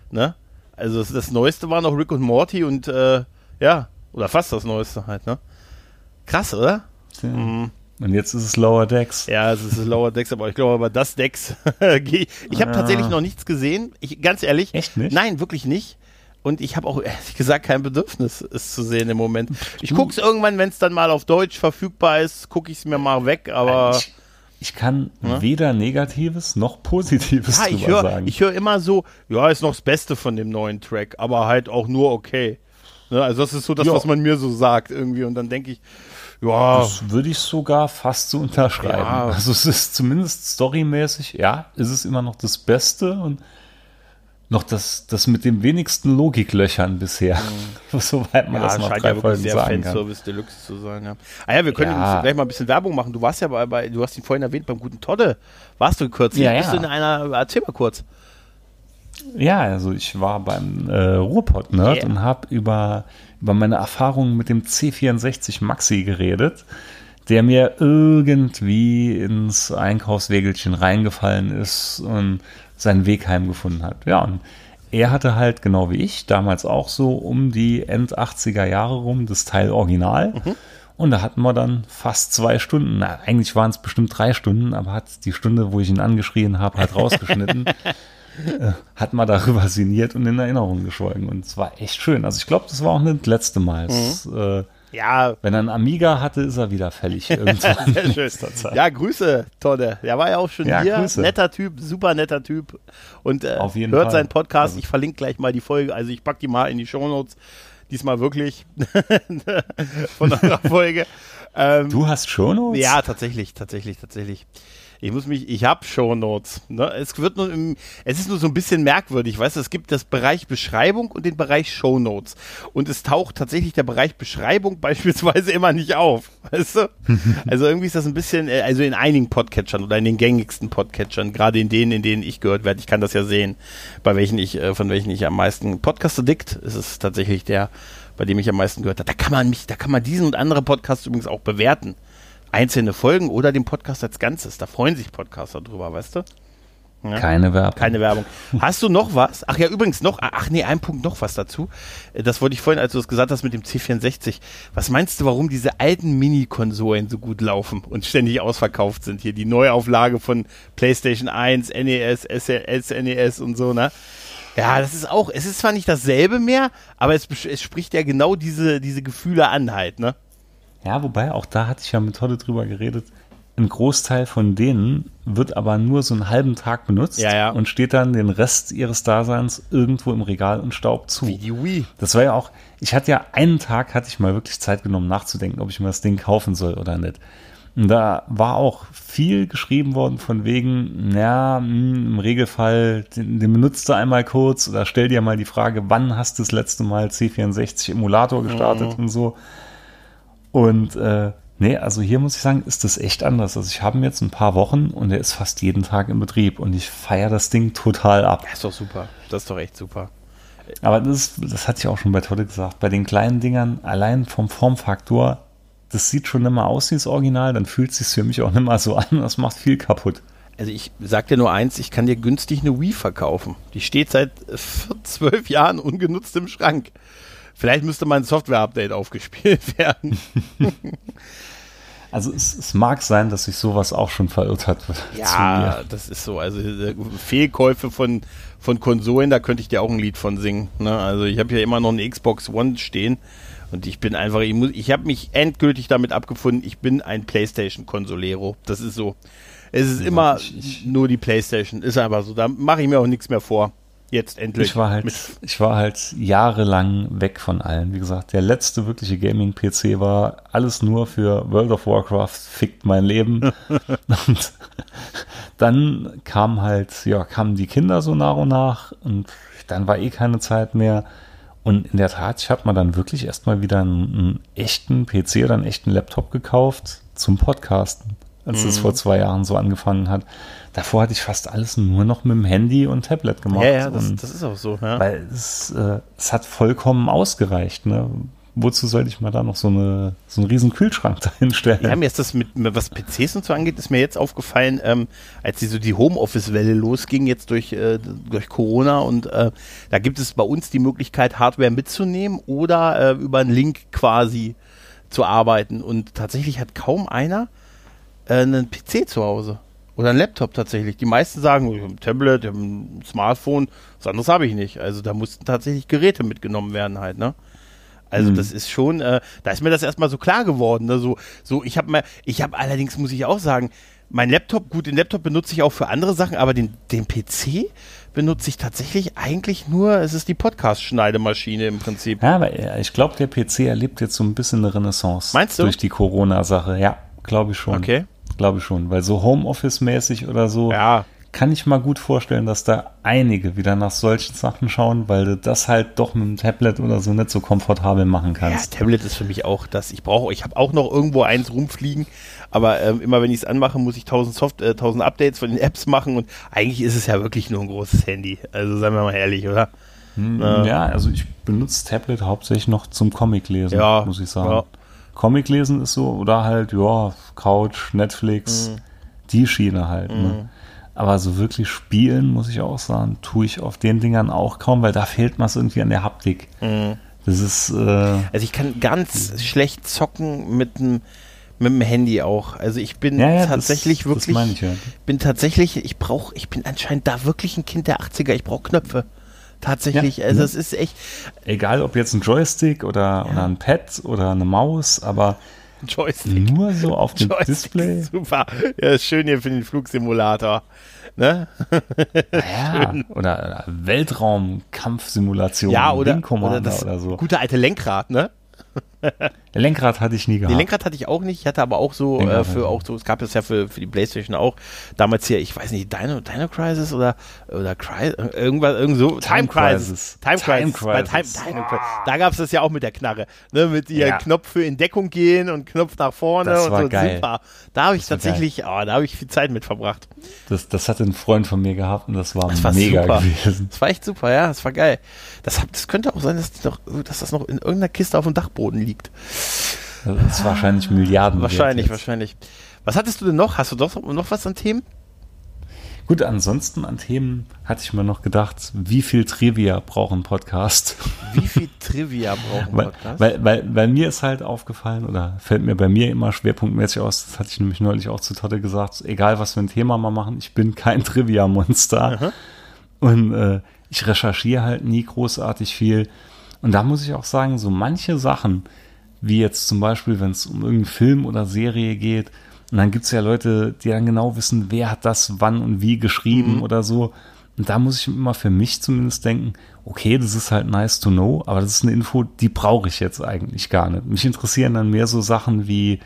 Ne? Also das, das Neueste war noch Rick und Morty und äh, ja, oder fast das Neueste halt, ne? Krass, oder? Und jetzt ist es Lower Decks. Ja, es ist Lower Decks, aber ich glaube, aber das Decks, [laughs] ich habe Ah. tatsächlich noch nichts gesehen. Ich, ganz ehrlich. Echt nicht? Nein, wirklich nicht. Und ich habe auch ehrlich gesagt kein Bedürfnis, es zu sehen im Moment. Ich gucke es irgendwann, wenn es dann mal auf Deutsch verfügbar ist, gucke ich es mir mal weg, aber. ich, ich kann weder Negatives noch Positives Ja, ich höre sagen. ich hör immer so, ja, ist noch das Beste von dem neuen Track, aber halt auch nur okay. Ne, also das ist so das, Ja. was man mir so sagt irgendwie und dann denke ich, ja, das würde ich sogar fast so unterschreiben. Ja. Also es ist zumindest storymäßig, ja, ist es immer noch das Beste und noch das, das mit den wenigsten Logiklöchern bisher. [laughs] Soweit man ja, das nach scheint drei ja wirklich sehr sagen kann. Fanservice Deluxe zu sein. Ja, ah, ja wir können Ja. gleich mal ein bisschen Werbung machen. Du warst ja bei, bei du hast ihn vorhin erwähnt, beim guten Todde. Warst du kürzlich? Ja, Bist ja. du in einer, erzähl mal kurz. Ja, also ich war beim äh, Ruhrpott-Nerd Yeah. und habe über, über meine Erfahrungen mit dem C64 Maxi geredet, der mir irgendwie ins Einkaufswägelchen reingefallen ist und seinen Weg heimgefunden hat. Ja, und er hatte halt, genau wie ich, damals auch so um die End 80er Jahre rum das Teil Original. Und da hatten wir dann fast zwei Stunden. Na, eigentlich waren es bestimmt drei Stunden, aber hat die Stunde, wo ich ihn angeschrien habe, halt rausgeschnitten [laughs] hat man darüber sinniert und in Erinnerung geschwolgen. Und es war echt schön. Also ich glaube, das war auch nicht das letzte Mal. Es, äh, Ja, wenn er einen Amiga hatte, ist er wieder fällig. [laughs] Ja, Grüße, Todde. Der war ja auch schon Ja, hier. Grüße. Netter Typ, super netter Typ. Und äh, hört Fall. seinen Podcast. Also- ich verlinke gleich mal die Folge. Also ich packe die mal in die Shownotes. Diesmal wirklich [laughs] von eurer [laughs] Folge. Ähm, Du hast Shownotes? Ja, tatsächlich, tatsächlich, tatsächlich. Ich muss mich, ich habe Shownotes. Ne? Es wird nur, im, es ist nur so ein bisschen merkwürdig, weißt du, es gibt das Bereich Beschreibung und den Bereich Shownotes. Und es taucht tatsächlich der Bereich Beschreibung [laughs] beispielsweise immer nicht auf, weißt du? [laughs] Also irgendwie ist das ein bisschen, äh, also in einigen Podcatchern oder in den gängigsten Podcatchern, gerade in denen, in denen ich gehört werde, ich kann das ja sehen, bei welchen ich, äh, von welchen ich am meisten Podcast Addict, ist es tatsächlich der, bei dem ich am meisten gehört habe. Da kann man mich, da kann man diesen und andere Podcasts übrigens auch bewerten einzelne Folgen oder den Podcast als Ganzes. Da freuen sich Podcaster drüber, weißt du? Ja. Keine Werbung. Keine Werbung. Hast du noch was? Ach ja, übrigens noch, ach nee, ein Punkt noch was dazu. Äh, Das wollte ich vorhin, als du es gesagt hast mit dem C64. Was meinst du, warum diese alten Mini-Konsolen so gut laufen und ständig ausverkauft sind? Hier die Neuauflage von PlayStation 1, NES, SNES und so, ne? Ja, das ist auch, es ist zwar nicht dasselbe mehr, aber es, es spricht ja genau diese, diese Gefühle an halt, ne? Ja, wobei, auch da hatte ich ja mit Tolle drüber geredet. Ein Großteil von denen wird aber nur so einen halben Tag benutzt Ja, ja. und steht dann den Rest ihres Daseins irgendwo im Regal und Staub zu. Wie die Wii. Das war ja auch, ich hatte ja einen Tag, hatte ich mal wirklich Zeit genommen nachzudenken, ob ich mir das Ding kaufen soll oder nicht. Und da war auch viel geschrieben worden von wegen, ja, mh, im Regelfall, den, den benutzt du einmal kurz oder stell dir mal die Frage, wann hast du das letzte Mal C64 Emulator gestartet und so. Und äh, Nee, also hier muss ich sagen, ist das echt anders. Also ich habe ihn jetzt ein paar Wochen und er ist fast jeden Tag in Betrieb und ich feiere das Ding total ab. Das ist doch super. Das ist doch echt super. Aber das, das hatte ich auch schon bei Tolle gesagt. Bei den kleinen Dingern, allein vom Formfaktor, das sieht schon immer aus wie das Original, dann fühlt es sich für mich auch nicht mal so an. Das macht viel kaputt. Also ich sag dir nur eins, ich kann dir günstig eine Wii verkaufen. Die steht seit zwölf Jahren ungenutzt im Schrank. Vielleicht müsste mal ein Software-Update aufgespielt [laughs] werden. Also es, es, mag sein, dass sich sowas auch schon verirrt hat. Ja, das ist so. Also äh, Fehlkäufe von, von Konsolen, da könnte ich dir auch ein Lied von singen. Ne? Also ich habe ja immer noch eine Xbox One stehen und ich bin einfach, ich, muss, ich habe mich endgültig damit abgefunden, ich bin ein PlayStation-Konsolero. Das ist so. Es ist ja, immer ich, ich, nur die PlayStation. Ist einfach so. Da mache ich mir auch nichts mehr vor. Jetzt endlich. Ich war halt, ich war halt jahrelang weg von allen. Wie gesagt, der letzte wirkliche Gaming-PC war alles nur für World of Warcraft, fickt mein Leben. [laughs] und dann kam halt, ja, kamen die Kinder so nach und nach und dann war eh keine Zeit mehr. Und in der Tat, ich habe mir dann wirklich erstmal wieder einen, einen, echten PC oder einen echten Laptop gekauft zum Podcasten, als es mhm. vor zwei Jahren so angefangen hat. Davor hatte ich fast alles nur noch mit dem Handy und Tablet gemacht. Ja, ja, das, das ist auch so. Ja. Weil es, äh, es hat vollkommen ausgereicht. Ne? Wozu sollte ich mal da noch so, eine, so einen riesen Kühlschrank [laughs] dahinstellen? Ja, mir ist das mit, was PCs und so angeht, ist mir jetzt aufgefallen, ähm, als die so die Homeoffice-Welle losging, jetzt durch, äh, durch Corona und äh, da gibt es bei uns die Möglichkeit, Hardware mitzunehmen oder äh, über einen Link quasi zu arbeiten. Und tatsächlich hat kaum einer äh, einen PC zu Hause. Oder ein Laptop tatsächlich. Die meisten sagen, ich habe ein Tablet, ich habe ein Smartphone, was anderes habe ich nicht. Also da mussten tatsächlich Geräte mitgenommen werden halt, ne? Also mhm. das ist schon, äh, da ist mir das erstmal so klar geworden. Ne? So, so ich habe mal, ich habe allerdings, muss ich auch sagen, mein Laptop, gut, den Laptop benutze ich auch für andere Sachen, aber den, den PC benutze ich tatsächlich eigentlich nur, es ist die Podcast-Schneidemaschine im Prinzip. Ja, aber ich glaube, der PC erlebt jetzt so ein bisschen eine Renaissance. Meinst du? Durch die Corona-Sache, ja, glaube ich schon. Okay. Glaube ich schon, weil so Homeoffice-mäßig oder so ja. kann ich mal gut vorstellen, dass da einige wieder nach solchen Sachen schauen, weil du das halt doch mit dem Tablet oder so nicht so komfortabel machen kannst. Ja, Tablet ist für mich auch das. Ich brauche, ich habe auch noch irgendwo eins rumfliegen, aber ähm, immer wenn ich es anmache, muss ich tausend Soft, äh, tausend Updates von den Apps machen und eigentlich ist es ja wirklich nur ein großes Handy. Also seien wir mal ehrlich, oder? Hm, äh, ja, also ich benutze Tablet hauptsächlich noch zum Comic lesen, ja, muss ich sagen. Ja. Comic lesen ist so, oder halt, ja, Couch, Netflix, mhm. die Schiene halt. Ne? Mhm. Ne? Aber so wirklich spielen, muss ich auch sagen, tue ich auf den Dingern auch kaum, weil da fehlt mir irgendwie an der Haptik. Mhm. Das ist. Äh, also ich kann ganz schlecht zocken mit dem mit dem Handy auch. Also ich bin ja, ja, tatsächlich das, wirklich, das ich, ja. bin tatsächlich, ich brauche, ich bin anscheinend da wirklich ein Kind der 80er. Ich brauche Knöpfe. Tatsächlich, ja, also es ist echt. Egal, ob jetzt ein Joystick oder, ja. oder ein Pad oder eine Maus, aber Joystick. nur so auf dem Joystick Display. Super. Ja, ist schön hier für den Flugsimulator. Ne? Ja, [laughs] oder Weltraumkampfsimulation. Ja, oder, oder, das oder so. gute alte Lenkrad, ne? Lenkrad hatte ich nie gehabt. Die Lenkrad hatte ich auch nicht. Ich hatte aber auch so äh, für auch so, es gab es ja für, für die Playstation auch damals hier, ich weiß nicht, Dino, Dino Crisis oder oder Cry, irgendwas irgend so Time, Time Crisis. Time Crisis. Time Crisis. Time, Time Crisis. Da gab es das ja auch mit der Knarre, ne, mit ihr ja. Knopf für in Deckung gehen und Knopf nach vorne das und war so geil. super. Da habe ich tatsächlich, oh, da habe ich viel Zeit mit verbracht. Das das hatte ein Freund von mir gehabt und das war, das war mega super. gewesen. Das war echt super, ja, das war geil. Das, das könnte auch sein, dass, noch, dass das noch in irgendeiner Kiste auf dem Dachboden liegt. Das ist wahrscheinlich Milliarden. Wahrscheinlich, wahrscheinlich. Was hattest du denn noch? Hast du doch noch was an Themen? Gut, ansonsten an Themen hatte ich mir noch gedacht, wie viel Trivia braucht ein Podcast? Wie viel Trivia braucht ein [laughs] Podcast? Weil, weil, weil, weil, mir ist halt aufgefallen, oder fällt mir bei mir immer schwerpunktmäßig aus, das hatte ich nämlich neulich auch zu Totte gesagt, egal was für ein Thema wir machen, ich bin kein Trivia-Monster. Und äh, ich recherchiere halt nie großartig viel. Und da muss ich auch sagen, so manche Sachen, wie jetzt zum Beispiel, wenn es um irgendeinen Film oder Serie geht. Und dann gibt es ja Leute, die dann genau wissen, wer hat das wann und wie geschrieben mhm. oder so. Und da muss ich immer für mich zumindest denken, okay, das ist halt nice to know, aber das ist eine Info, die brauche ich jetzt eigentlich gar nicht. Mich interessieren dann mehr so Sachen wie,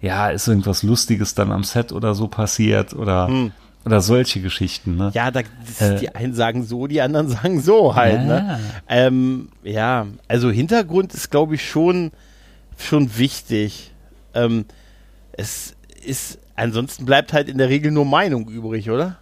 ja, ist irgendwas Lustiges dann am Set oder so passiert oder, mhm. oder solche Geschichten. Ne? Ja, da, äh, die einen sagen so, die anderen [laughs] sagen so halt. Ne? Ja, ne? ähm, ja also Hintergrund ist, glaube ich, schon, schon wichtig. Ähm, es ist, ansonsten bleibt halt in der Regel nur Meinung übrig, oder?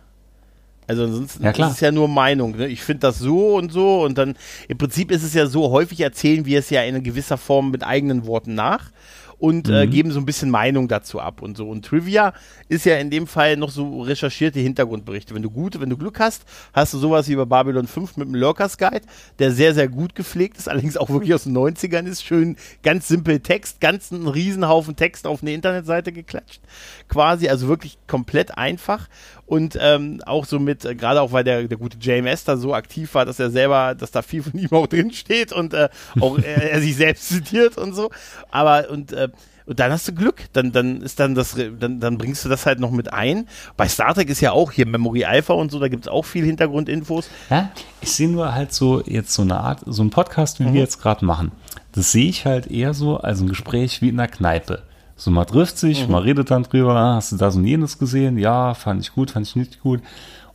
Also ansonsten ja, klar. ist es ja nur Meinung. Ne? Ich finde das so und so und dann im Prinzip ist es ja so, häufig erzählen wir es ja in gewisser Form mit eigenen Worten nach und äh, Mhm. geben so ein bisschen Meinung dazu ab und so. Und Trivia ist ja in dem Fall noch so recherchierte Hintergrundberichte. Wenn du gut, wenn du Glück hast, hast du sowas wie bei Babylon 5 mit dem Lurkers Guide, der sehr, sehr gut gepflegt ist, [laughs] allerdings auch wirklich aus den 90ern ist. Schön, ganz simpel Text, ganz einen Riesenhaufen Text auf eine Internetseite geklatscht. Quasi, also wirklich komplett einfach. Und ähm, auch so mit, äh, gerade auch weil der, der gute JMS da so aktiv war, dass er selber, dass da viel von [laughs] ihm auch drin steht und äh, auch er, er sich selbst zitiert und so. Aber und äh, und dann hast du Glück, dann, dann ist dann das, dann, dann bringst du das halt noch mit ein. Bei Star Trek ist ja auch hier Memory Alpha und so, da gibt es auch viel Hintergrundinfos. Ja, ich sehe nur halt so jetzt so eine Art, so ein Podcast, wie wir jetzt gerade machen. Das sehe ich halt eher so als ein Gespräch wie in der Kneipe. So, man trifft sich, man redet dann drüber, ah, hast du das und jenes gesehen? Ja, fand ich gut, fand ich nicht gut.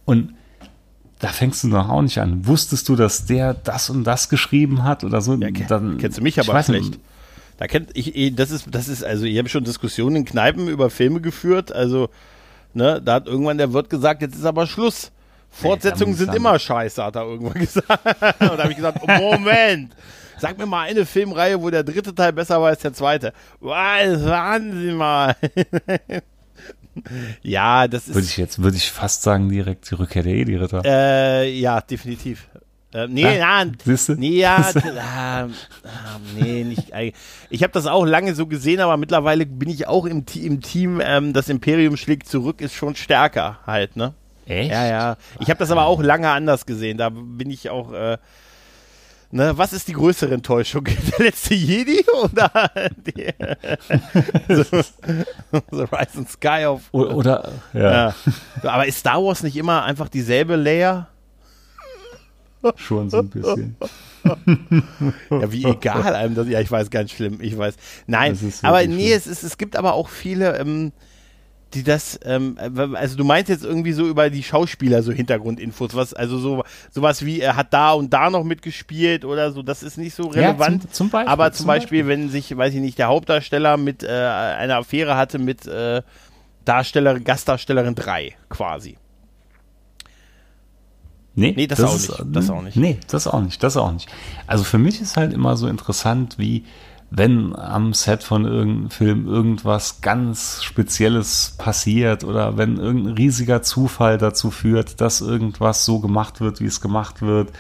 Und da fängst du noch auch nicht an. Wusstest du, dass der das und das geschrieben hat oder so? Ja, dann, kennst du mich ich aber weiß schlecht. nicht. Da kennt ich, das ist, das ist, also ich habe schon Diskussionen in Kneipen über Filme geführt, also, ne, da hat irgendwann der Wirt gesagt, jetzt ist aber Schluss. Fortsetzungen sind immer scheiße, hat er irgendwann [laughs] gesagt. Und da habe ich gesagt, Moment, sag mir mal eine Filmreihe, wo der dritte Teil besser war als der zweite. Was, warten Sie mal. [laughs] ja, das Würde ist, ich jetzt, würde ich fast sagen, direkt die Rückkehr der Edi-Ritter. äh, ja, definitiv. Äh, nee, ja, siehste? nee, ja, ah, ah, nee, nicht. Ich habe das auch lange so gesehen, aber mittlerweile bin ich auch im, im Team. Ähm, das Imperium schlägt zurück, ist schon stärker halt, ne? Echt? Ja, ja. Ich habe das aber auch lange anders gesehen. Da bin ich auch. Äh, ne, was ist die größere Enttäuschung? [laughs] Der letzte Jedi oder die, [laughs] so, The Rise and Sky of O- Oder, ja, ja. Aber ist Star Wars nicht immer einfach dieselbe Layer? schon so ein bisschen. Ja, wie egal einem das. Ja, ich weiß, ganz schlimm. Ich weiß. Nein, aber nee, es, ist, es gibt aber auch viele, ähm, die das, ähm, also du meinst jetzt irgendwie so über die Schauspieler so Hintergrundinfos, was, also so sowas wie er hat da und da noch mitgespielt oder so, das ist nicht so Ja, relevant. zum- zum Beispiel, aber zum, zum Beispiel, wenn sich, weiß ich nicht, der Hauptdarsteller mit äh, eine Affäre hatte mit äh, Darstellerin, Gastdarstellerin 3 quasi. Nee, Nee, das auch nicht, das auch nicht. Nee, das auch nicht, das auch nicht. Also für mich ist halt immer so interessant, wie wenn am Set von irgendeinem Film irgendwas ganz Spezielles passiert oder wenn irgendein riesiger Zufall dazu führt, dass irgendwas so gemacht wird, wie es gemacht wird.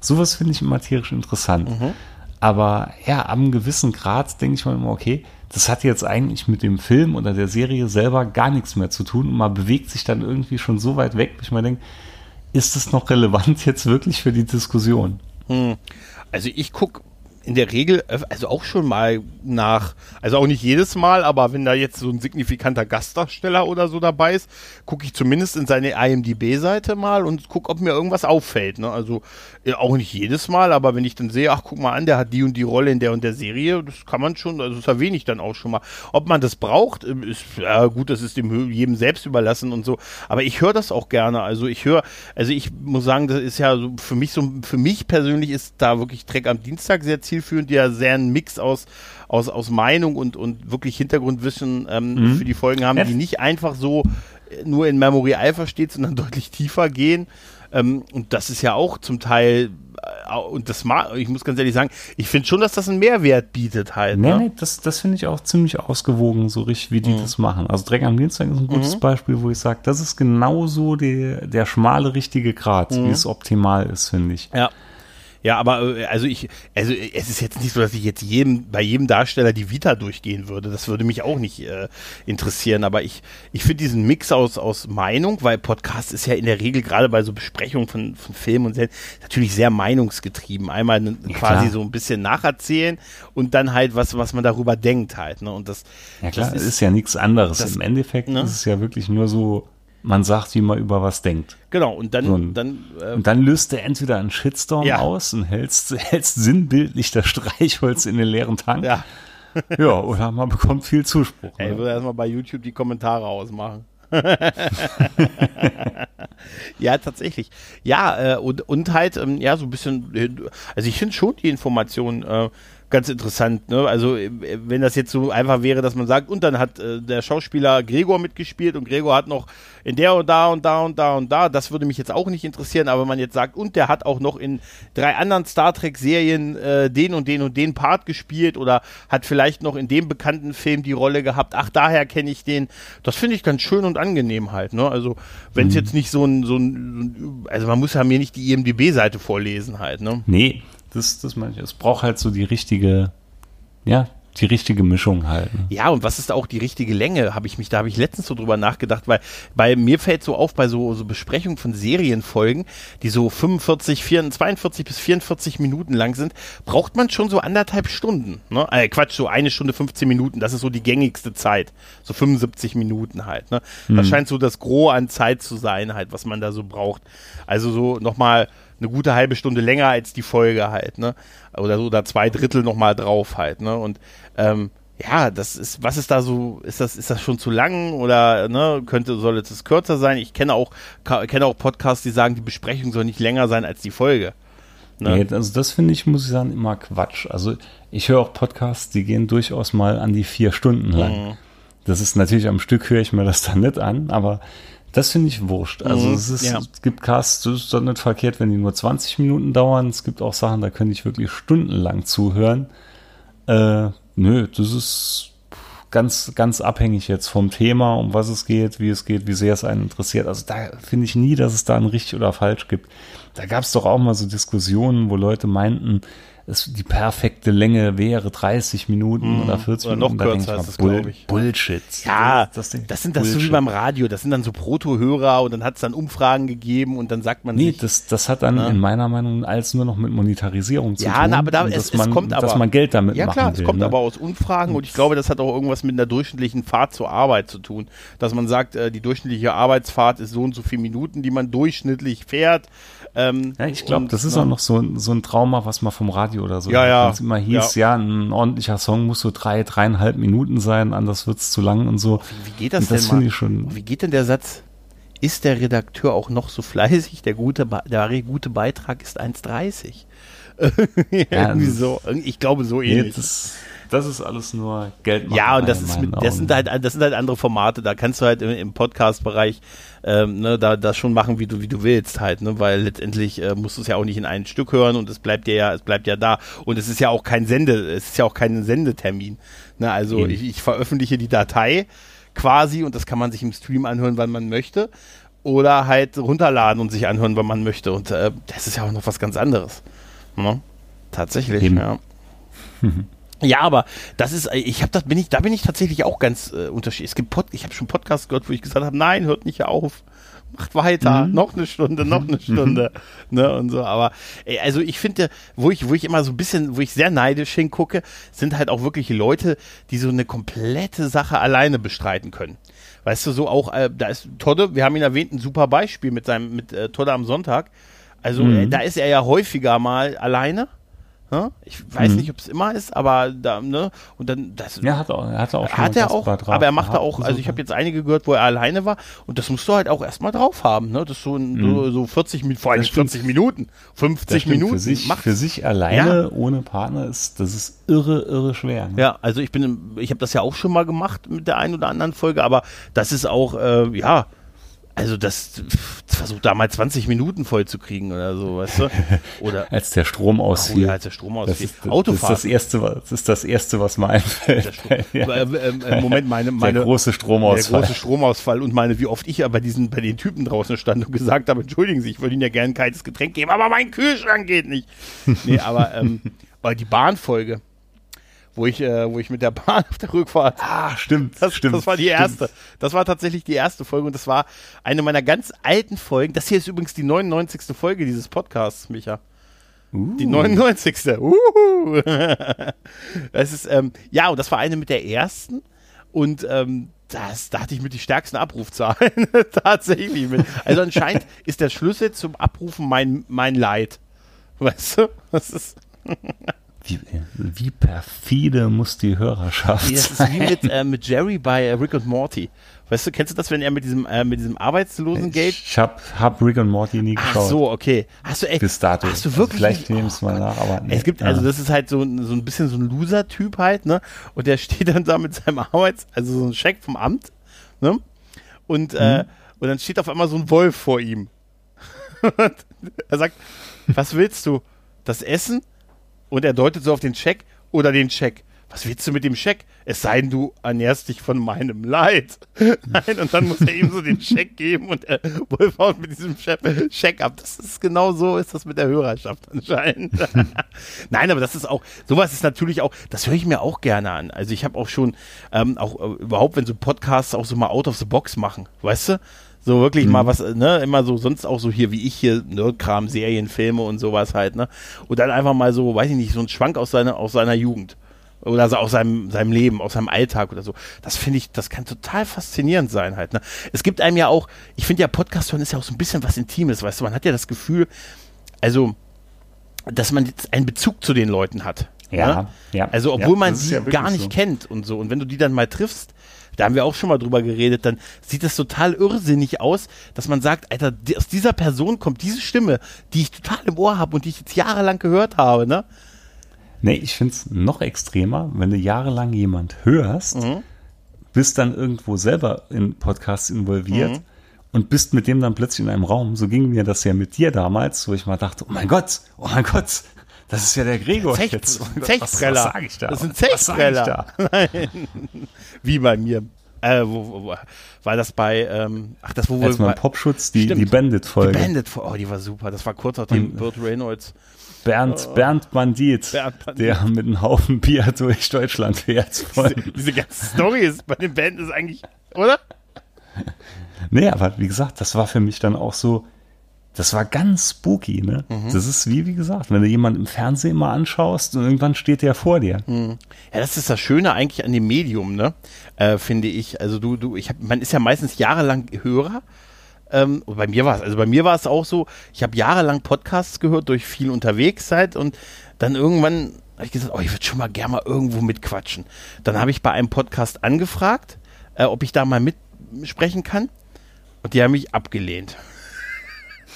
Sowas finde ich immer tierisch interessant. Mhm. Aber ja, am gewissen Grad denke ich mir immer, okay, das hat jetzt eigentlich mit dem Film oder der Serie selber gar nichts mehr zu tun und man bewegt sich dann irgendwie schon so weit weg, dass ich mir denke, ist das noch relevant [laughs] jetzt wirklich für die Diskussion? Also ich gucke in der Regel, öf- also auch schon mal nach, also auch nicht jedes Mal, aber wenn da jetzt so ein signifikanter Gastdarsteller oder so dabei ist, gucke ich zumindest in seine IMDB-Seite mal und gucke, ob mir irgendwas auffällt. Ne? Also äh, auch nicht jedes Mal, aber wenn ich dann sehe, ach guck mal an, der hat die und die Rolle in der und der Serie, das kann man schon, also das erwähne ich dann auch schon mal. Ob man das braucht, äh, ist ja gut, das ist dem jedem selbst überlassen und so. Aber ich höre das auch gerne. Also ich höre, also ich muss sagen, das ist ja so für mich so, für mich persönlich ist da wirklich Trek am Dienstag sehr zielführend, die ja sehr einen Mix aus aus, aus Meinung und, und wirklich Hintergrundwissen ähm, für die Folgen haben, die nicht einfach so äh, nur in Memory Alpha steht, sondern [laughs] deutlich tiefer gehen. Ähm, und das ist ja auch zum Teil, äh, und das ma ich muss ganz ehrlich sagen, ich finde schon, dass das einen Mehrwert bietet halt. Nee, ne? nee, das, das finde ich auch ziemlich ausgewogen, so richtig, wie die Mhm. das machen. Also Dreck am Dienstag ist ein gutes Beispiel, wo ich sage, das ist genauso der, der schmale, richtige Grad, Mhm. wie es optimal ist, finde ich. Ja. Ja, aber äh, also ich, also äh, es ist jetzt nicht so, dass ich jetzt jedem, bei jedem Darsteller die Vita durchgehen würde. Das würde mich auch nicht äh, interessieren. Aber ich, ich finde diesen Mix aus, aus Meinung, weil Podcast ist ja in der Regel gerade bei so Besprechungen von, von Filmen und Serien natürlich sehr meinungsgetrieben. Einmal ne, Ja, quasi klar. so ein bisschen nacherzählen und dann halt was, was man darüber denkt halt. Ne? Und das, Ja klar, das es ist ja nichts anderes. das- Im Endeffekt ne? ist es ja wirklich nur so, man sagt, wie man über was denkt. genau. Und dann, So ein- dann äh, Und dann löst er entweder einen Shitstorm Ja. aus und hältst, [laughs] hältst sinnbildlich das Streichholz in den leeren Tank. ja. [laughs] ja, oder man bekommt viel Zuspruch. Ey, ich ne? würde erstmal bei YouTube die Kommentare ausmachen. [laughs] ja, tatsächlich. Ja, äh, und, und halt, ähm, ja, so ein bisschen, äh, also ich finde schon die Information äh, ganz interessant. Ne? Also äh, wenn das jetzt so einfach wäre, dass man sagt, und dann hat äh, der Schauspieler Gregor mitgespielt und Gregor hat noch in der und da und da und da und da, das würde mich jetzt auch nicht interessieren, aber wenn man jetzt sagt, und der hat auch noch in drei anderen Star Trek-Serien äh, den und den und den Part gespielt oder hat vielleicht noch in dem bekannten Film die Rolle gehabt, ach, daher kenne ich den, das finde ich ganz schön und angenehm halt. Ne? Also wenn es mhm. jetzt nicht so ein, so ein, also man muss ja mir nicht die IMDB-Seite vorlesen halt. Ne? Nee, das, das meine ich. Es braucht halt so die richtige, ja, die richtige Mischung halten. Ja, und was ist auch die richtige Länge? Habe ich mich, da habe ich letztens so drüber nachgedacht, weil bei mir fällt so auf bei so, so Besprechungen von Serienfolgen, die so 45, 44, 42 bis 44 Minuten lang sind, braucht man schon so anderthalb Stunden. Ne? Äh, Quatsch, so eine Stunde 15 Minuten, das ist so die gängigste Zeit. So 75 Minuten halt. Ne? Das hm. scheint so das Gros an Zeit zu sein, halt, was man da so braucht. Also so nochmal eine gute halbe Stunde länger als die Folge halt, ne? Oder so, oder zwei Drittel nochmal drauf halt, ne? Und ähm, ja, das ist, was ist da so, ist das, ist das schon zu lang oder ne, könnte, soll es kürzer sein? Ich kenne auch, kenne auch Podcasts, die sagen, die Besprechung soll nicht länger sein als die Folge. Ne? Nee, also das finde ich, muss ich sagen, immer Quatsch. Also ich höre auch Podcasts, die gehen durchaus mal an die vier Stunden lang. Mhm. Das ist natürlich am Stück höre ich mir das dann nicht an, aber das finde ich wurscht. Also mhm, es, ist, ja. es gibt Casts, das ist doch nicht verkehrt, wenn die nur 20 Minuten dauern. Es gibt auch Sachen, da könnte ich wirklich stundenlang zuhören. Äh, nö, das ist ganz, ganz abhängig jetzt vom Thema, um was es geht, wie es geht, wie sehr es einen interessiert. Also da finde ich nie, dass es da ein richtig oder falsch gibt. Da gab es doch auch mal so Diskussionen, wo Leute meinten, es, die perfekte Länge wäre 30 Minuten mm, oder 40 oder Minuten. Noch kürzer ist es, glaube ich. Bullshit. Ja, das, das, das sind das Bullshit. so wie beim Radio. Das sind dann so Proto-Hörer und dann hat es dann Umfragen gegeben und dann sagt man Nee, sich, das, das hat dann na? in meiner Meinung alles nur noch mit Monetarisierung zu ja, tun. Ja, aber da, es, man, kommt aber. Dass man Geld damit ja, klar, will. es kommt ne? aber aus Umfragen und ich glaube, das hat auch irgendwas mit einer durchschnittlichen Fahrt zur Arbeit zu tun. Dass man sagt, äh, die durchschnittliche Arbeitsfahrt ist so und so viele Minuten, die man durchschnittlich fährt. Ähm, ja, ich glaube, das ist auch noch so, so ein Trauma, was man vom Radio oder so ja, ja es immer hieß, ja. ja. ein ordentlicher Song muss so drei, dreieinhalb Minuten sein, anders wird es zu lang und so. Wie, wie geht das, das denn schon wie geht denn der Satz? Ist der Redakteur auch noch so fleißig? Der gute, der gute Beitrag ist 1,30. [laughs] ja, Irgendwie so. Ich glaube so ähnlich. das, das ist alles nur Geld. Ja, und das, ist mit, das, sind halt, das sind halt andere Formate. Da kannst du halt im, im Podcast-Bereich ähm, ne, da das schon machen, wie du wie du willst halt, ne, weil letztendlich äh, musst du es ja auch nicht in ein Stück hören und es bleibt dir ja es bleibt ja da und es ist ja auch kein Sende, es ist ja auch kein Sendetermin. Ne, also ich, ich veröffentliche die Datei quasi und das kann man sich im Stream anhören, wann man möchte oder halt runterladen und sich anhören, wann man möchte und äh, das ist ja auch noch was ganz anderes. Ne? Tatsächlich, Eben. ja. [laughs] Ja, aber das ist, ich habe das, bin ich, da bin ich tatsächlich auch ganz äh, unterschiedlich. Es gibt Pod, ich habe schon Podcasts gehört, wo ich gesagt habe, nein, hört nicht auf, [laughs] macht weiter, mhm. noch eine Stunde, noch eine [laughs] Stunde, ne und so. Aber ey, also ich finde, wo ich, wo ich immer so ein bisschen, wo ich sehr neidisch hingucke, sind halt auch wirklich Leute, die so eine komplette Sache alleine bestreiten können. Weißt du, so auch, äh, da ist Todde, wir haben ihn erwähnt, ein super Beispiel mit seinem, mit äh, Todde am Sonntag. Also mhm. äh, da ist er ja häufiger mal alleine Ne? Ich weiß mhm. nicht, ob es immer ist, aber da, ne? Und dann das. Ja, hat, er hat er auch. Hat er auch, aber er macht da auch, also ich habe jetzt einige gehört, wo er alleine war und das musst du halt auch erstmal drauf haben, ne? Das ist so, mhm. so, so 40 Minuten, vor allem 40 Minuten, 50 Minuten. Für sich, für sich alleine ja. ohne Partner ist, das ist irre, irre schwer. Ne? Ja, also ich bin, ich habe das ja auch schon mal gemacht mit der einen oder anderen Folge, aber das ist auch, äh, ja, also das versucht da mal 20 Minuten voll zu kriegen oder so, weißt du? [laughs] Oder als der Strom ausfiel. Oh, ja, als der Strom ausfiel. Das ist, Autofahrt. Das ist das erste, das ist das erste, was mir einfällt. [laughs] ja. Äh, äh, Moment, meine, [laughs] meine der große Stromausfall. Der große Stromausfall und meine, wie oft ich ja bei diesen, bei den Typen draußen stand und gesagt habe, entschuldigen Sie, ich würde Ihnen ja gerne ein kaltes Getränk geben, aber mein Kühlschrank geht nicht. nee, aber, ähm, aber die Bahnfolge wo ich, äh, wo ich mit der Bahn [laughs] auf der Rückfahrt. Ah, stimmt. Das, stimmt, das war die erste. Stimmt. Das war tatsächlich die erste Folge und das war eine meiner ganz alten Folgen. Das hier ist übrigens die 99. Folge dieses Podcasts, Micha. Uh. Die 99. Uh. das ist, ähm, ja, und das war eine mit der ersten. Und ähm, das, da hatte ich mit die stärksten Abrufzahlen [laughs] tatsächlich mit. Also anscheinend [laughs] ist der Schlüssel zum Abrufen mein, mein Leid. Weißt du? Das ist. Wie, wie perfide muss die Hörerschaft das sein? Das ist wie mit, äh, mit Jerry bei äh, Rick und Morty, Weißt du, kennst du das, wenn er mit diesem, äh, mit diesem Arbeitslosengeld? Ich hab, hab Rick und Morty nie geschaut. Ach so, okay. Hast du echt, dato. Hast du wirklich? Also vielleicht nehmen es mal nach, aber nee. Es gibt, ja. also das ist halt so, ein- so ein bisschen so ein Loser-Typ halt, ne? Und der [laughs] steht dann da mit seinem Arbeits-, also so ein Scheck vom Amt, ne? Und, äh, Mhm. und dann steht auf einmal so ein Wolf vor ihm. [laughs] und er sagt, was willst du? Das Essen? Und er deutet so auf den Scheck oder den Scheck. Was willst du mit dem Scheck? Es sei denn, du ernährst dich von meinem Leid. [laughs] Nein, und dann muss er ihm so den Scheck geben und der Wolf mit diesem Scheck ab. Das ist genau so, ist das mit der Hörerschaft anscheinend. [laughs] Nein, aber das ist auch, sowas ist natürlich auch, das höre ich mir auch gerne an. Also ich habe auch schon, ähm, auch äh, überhaupt, wenn so Podcasts auch so mal out of the box machen, weißt du? So wirklich mal was, ne, immer so, sonst auch so hier wie ich hier, Nerdkram, Serien, Filme und sowas halt, ne? Und dann einfach mal so, weiß ich nicht, so ein Schwank aus seiner, aus seiner Jugend. Oder so aus seinem, seinem Leben, aus seinem Alltag oder so. Das finde ich, das kann total faszinierend sein halt, ne? Es gibt einem ja auch, ich finde ja Podcast hören ist ja auch so ein bisschen was Intimes, weißt du, man hat ja das Gefühl, also, dass man jetzt einen Bezug zu den Leuten hat. Ja, ne? ja. Also, obwohl Ja, man sie ja gar nicht so. kennt und so. Und wenn du die dann mal triffst, da haben wir auch schon mal drüber geredet, dann sieht das total irrsinnig aus, dass man sagt, Alter, aus dieser Person kommt diese Stimme, die ich total im Ohr habe und die ich jetzt jahrelang gehört habe, ne? Nee, ich finde es noch extremer, wenn du jahrelang jemand hörst, Mhm. bist dann irgendwo selber in Podcasts involviert Mhm. und bist mit dem dann plötzlich in einem Raum. So ging mir das ja mit dir damals, wo ich mal dachte, oh mein Gott, oh mein Gott, das ist ja der Gregor Zech- jetzt. ein Was, was sage ich da? Das sind Was sag ich Zechpreller. da? [laughs] Wie bei mir. Äh, wo, wo, wo, war das bei, ähm, ach, das wo wir bei, Popschutz, die, Stimmt. die Bandit-Folge. die Bandit, oh, die war super, das war kurz nachdem Und- Burt Reynolds. Bernd, Bernd Bandit, Bernd Bandit. der mit einem Haufen Bier durch Deutschland fährt. Diese, diese ganze Story ist bei den Band ist eigentlich, oder? Nee, aber wie gesagt, das war für mich dann auch so, das war ganz spooky, ne? Mhm. Das ist wie, wie gesagt, wenn du jemanden im Fernsehen mal anschaust und irgendwann steht der vor dir. Mhm. Ja, das ist das Schöne eigentlich an dem Medium, ne? Äh, finde ich. Also du, du, ich hab, man ist ja meistens jahrelang Hörer. Ähm, bei mir war es, also bei mir war es auch so, ich habe jahrelang Podcasts gehört durch viel Unterwegssein und dann irgendwann habe ich gesagt, oh, ich würde schon mal gerne mal irgendwo mitquatschen. Dann habe ich bei einem Podcast angefragt, äh, ob ich da mal mitsprechen kann. Und die haben mich abgelehnt.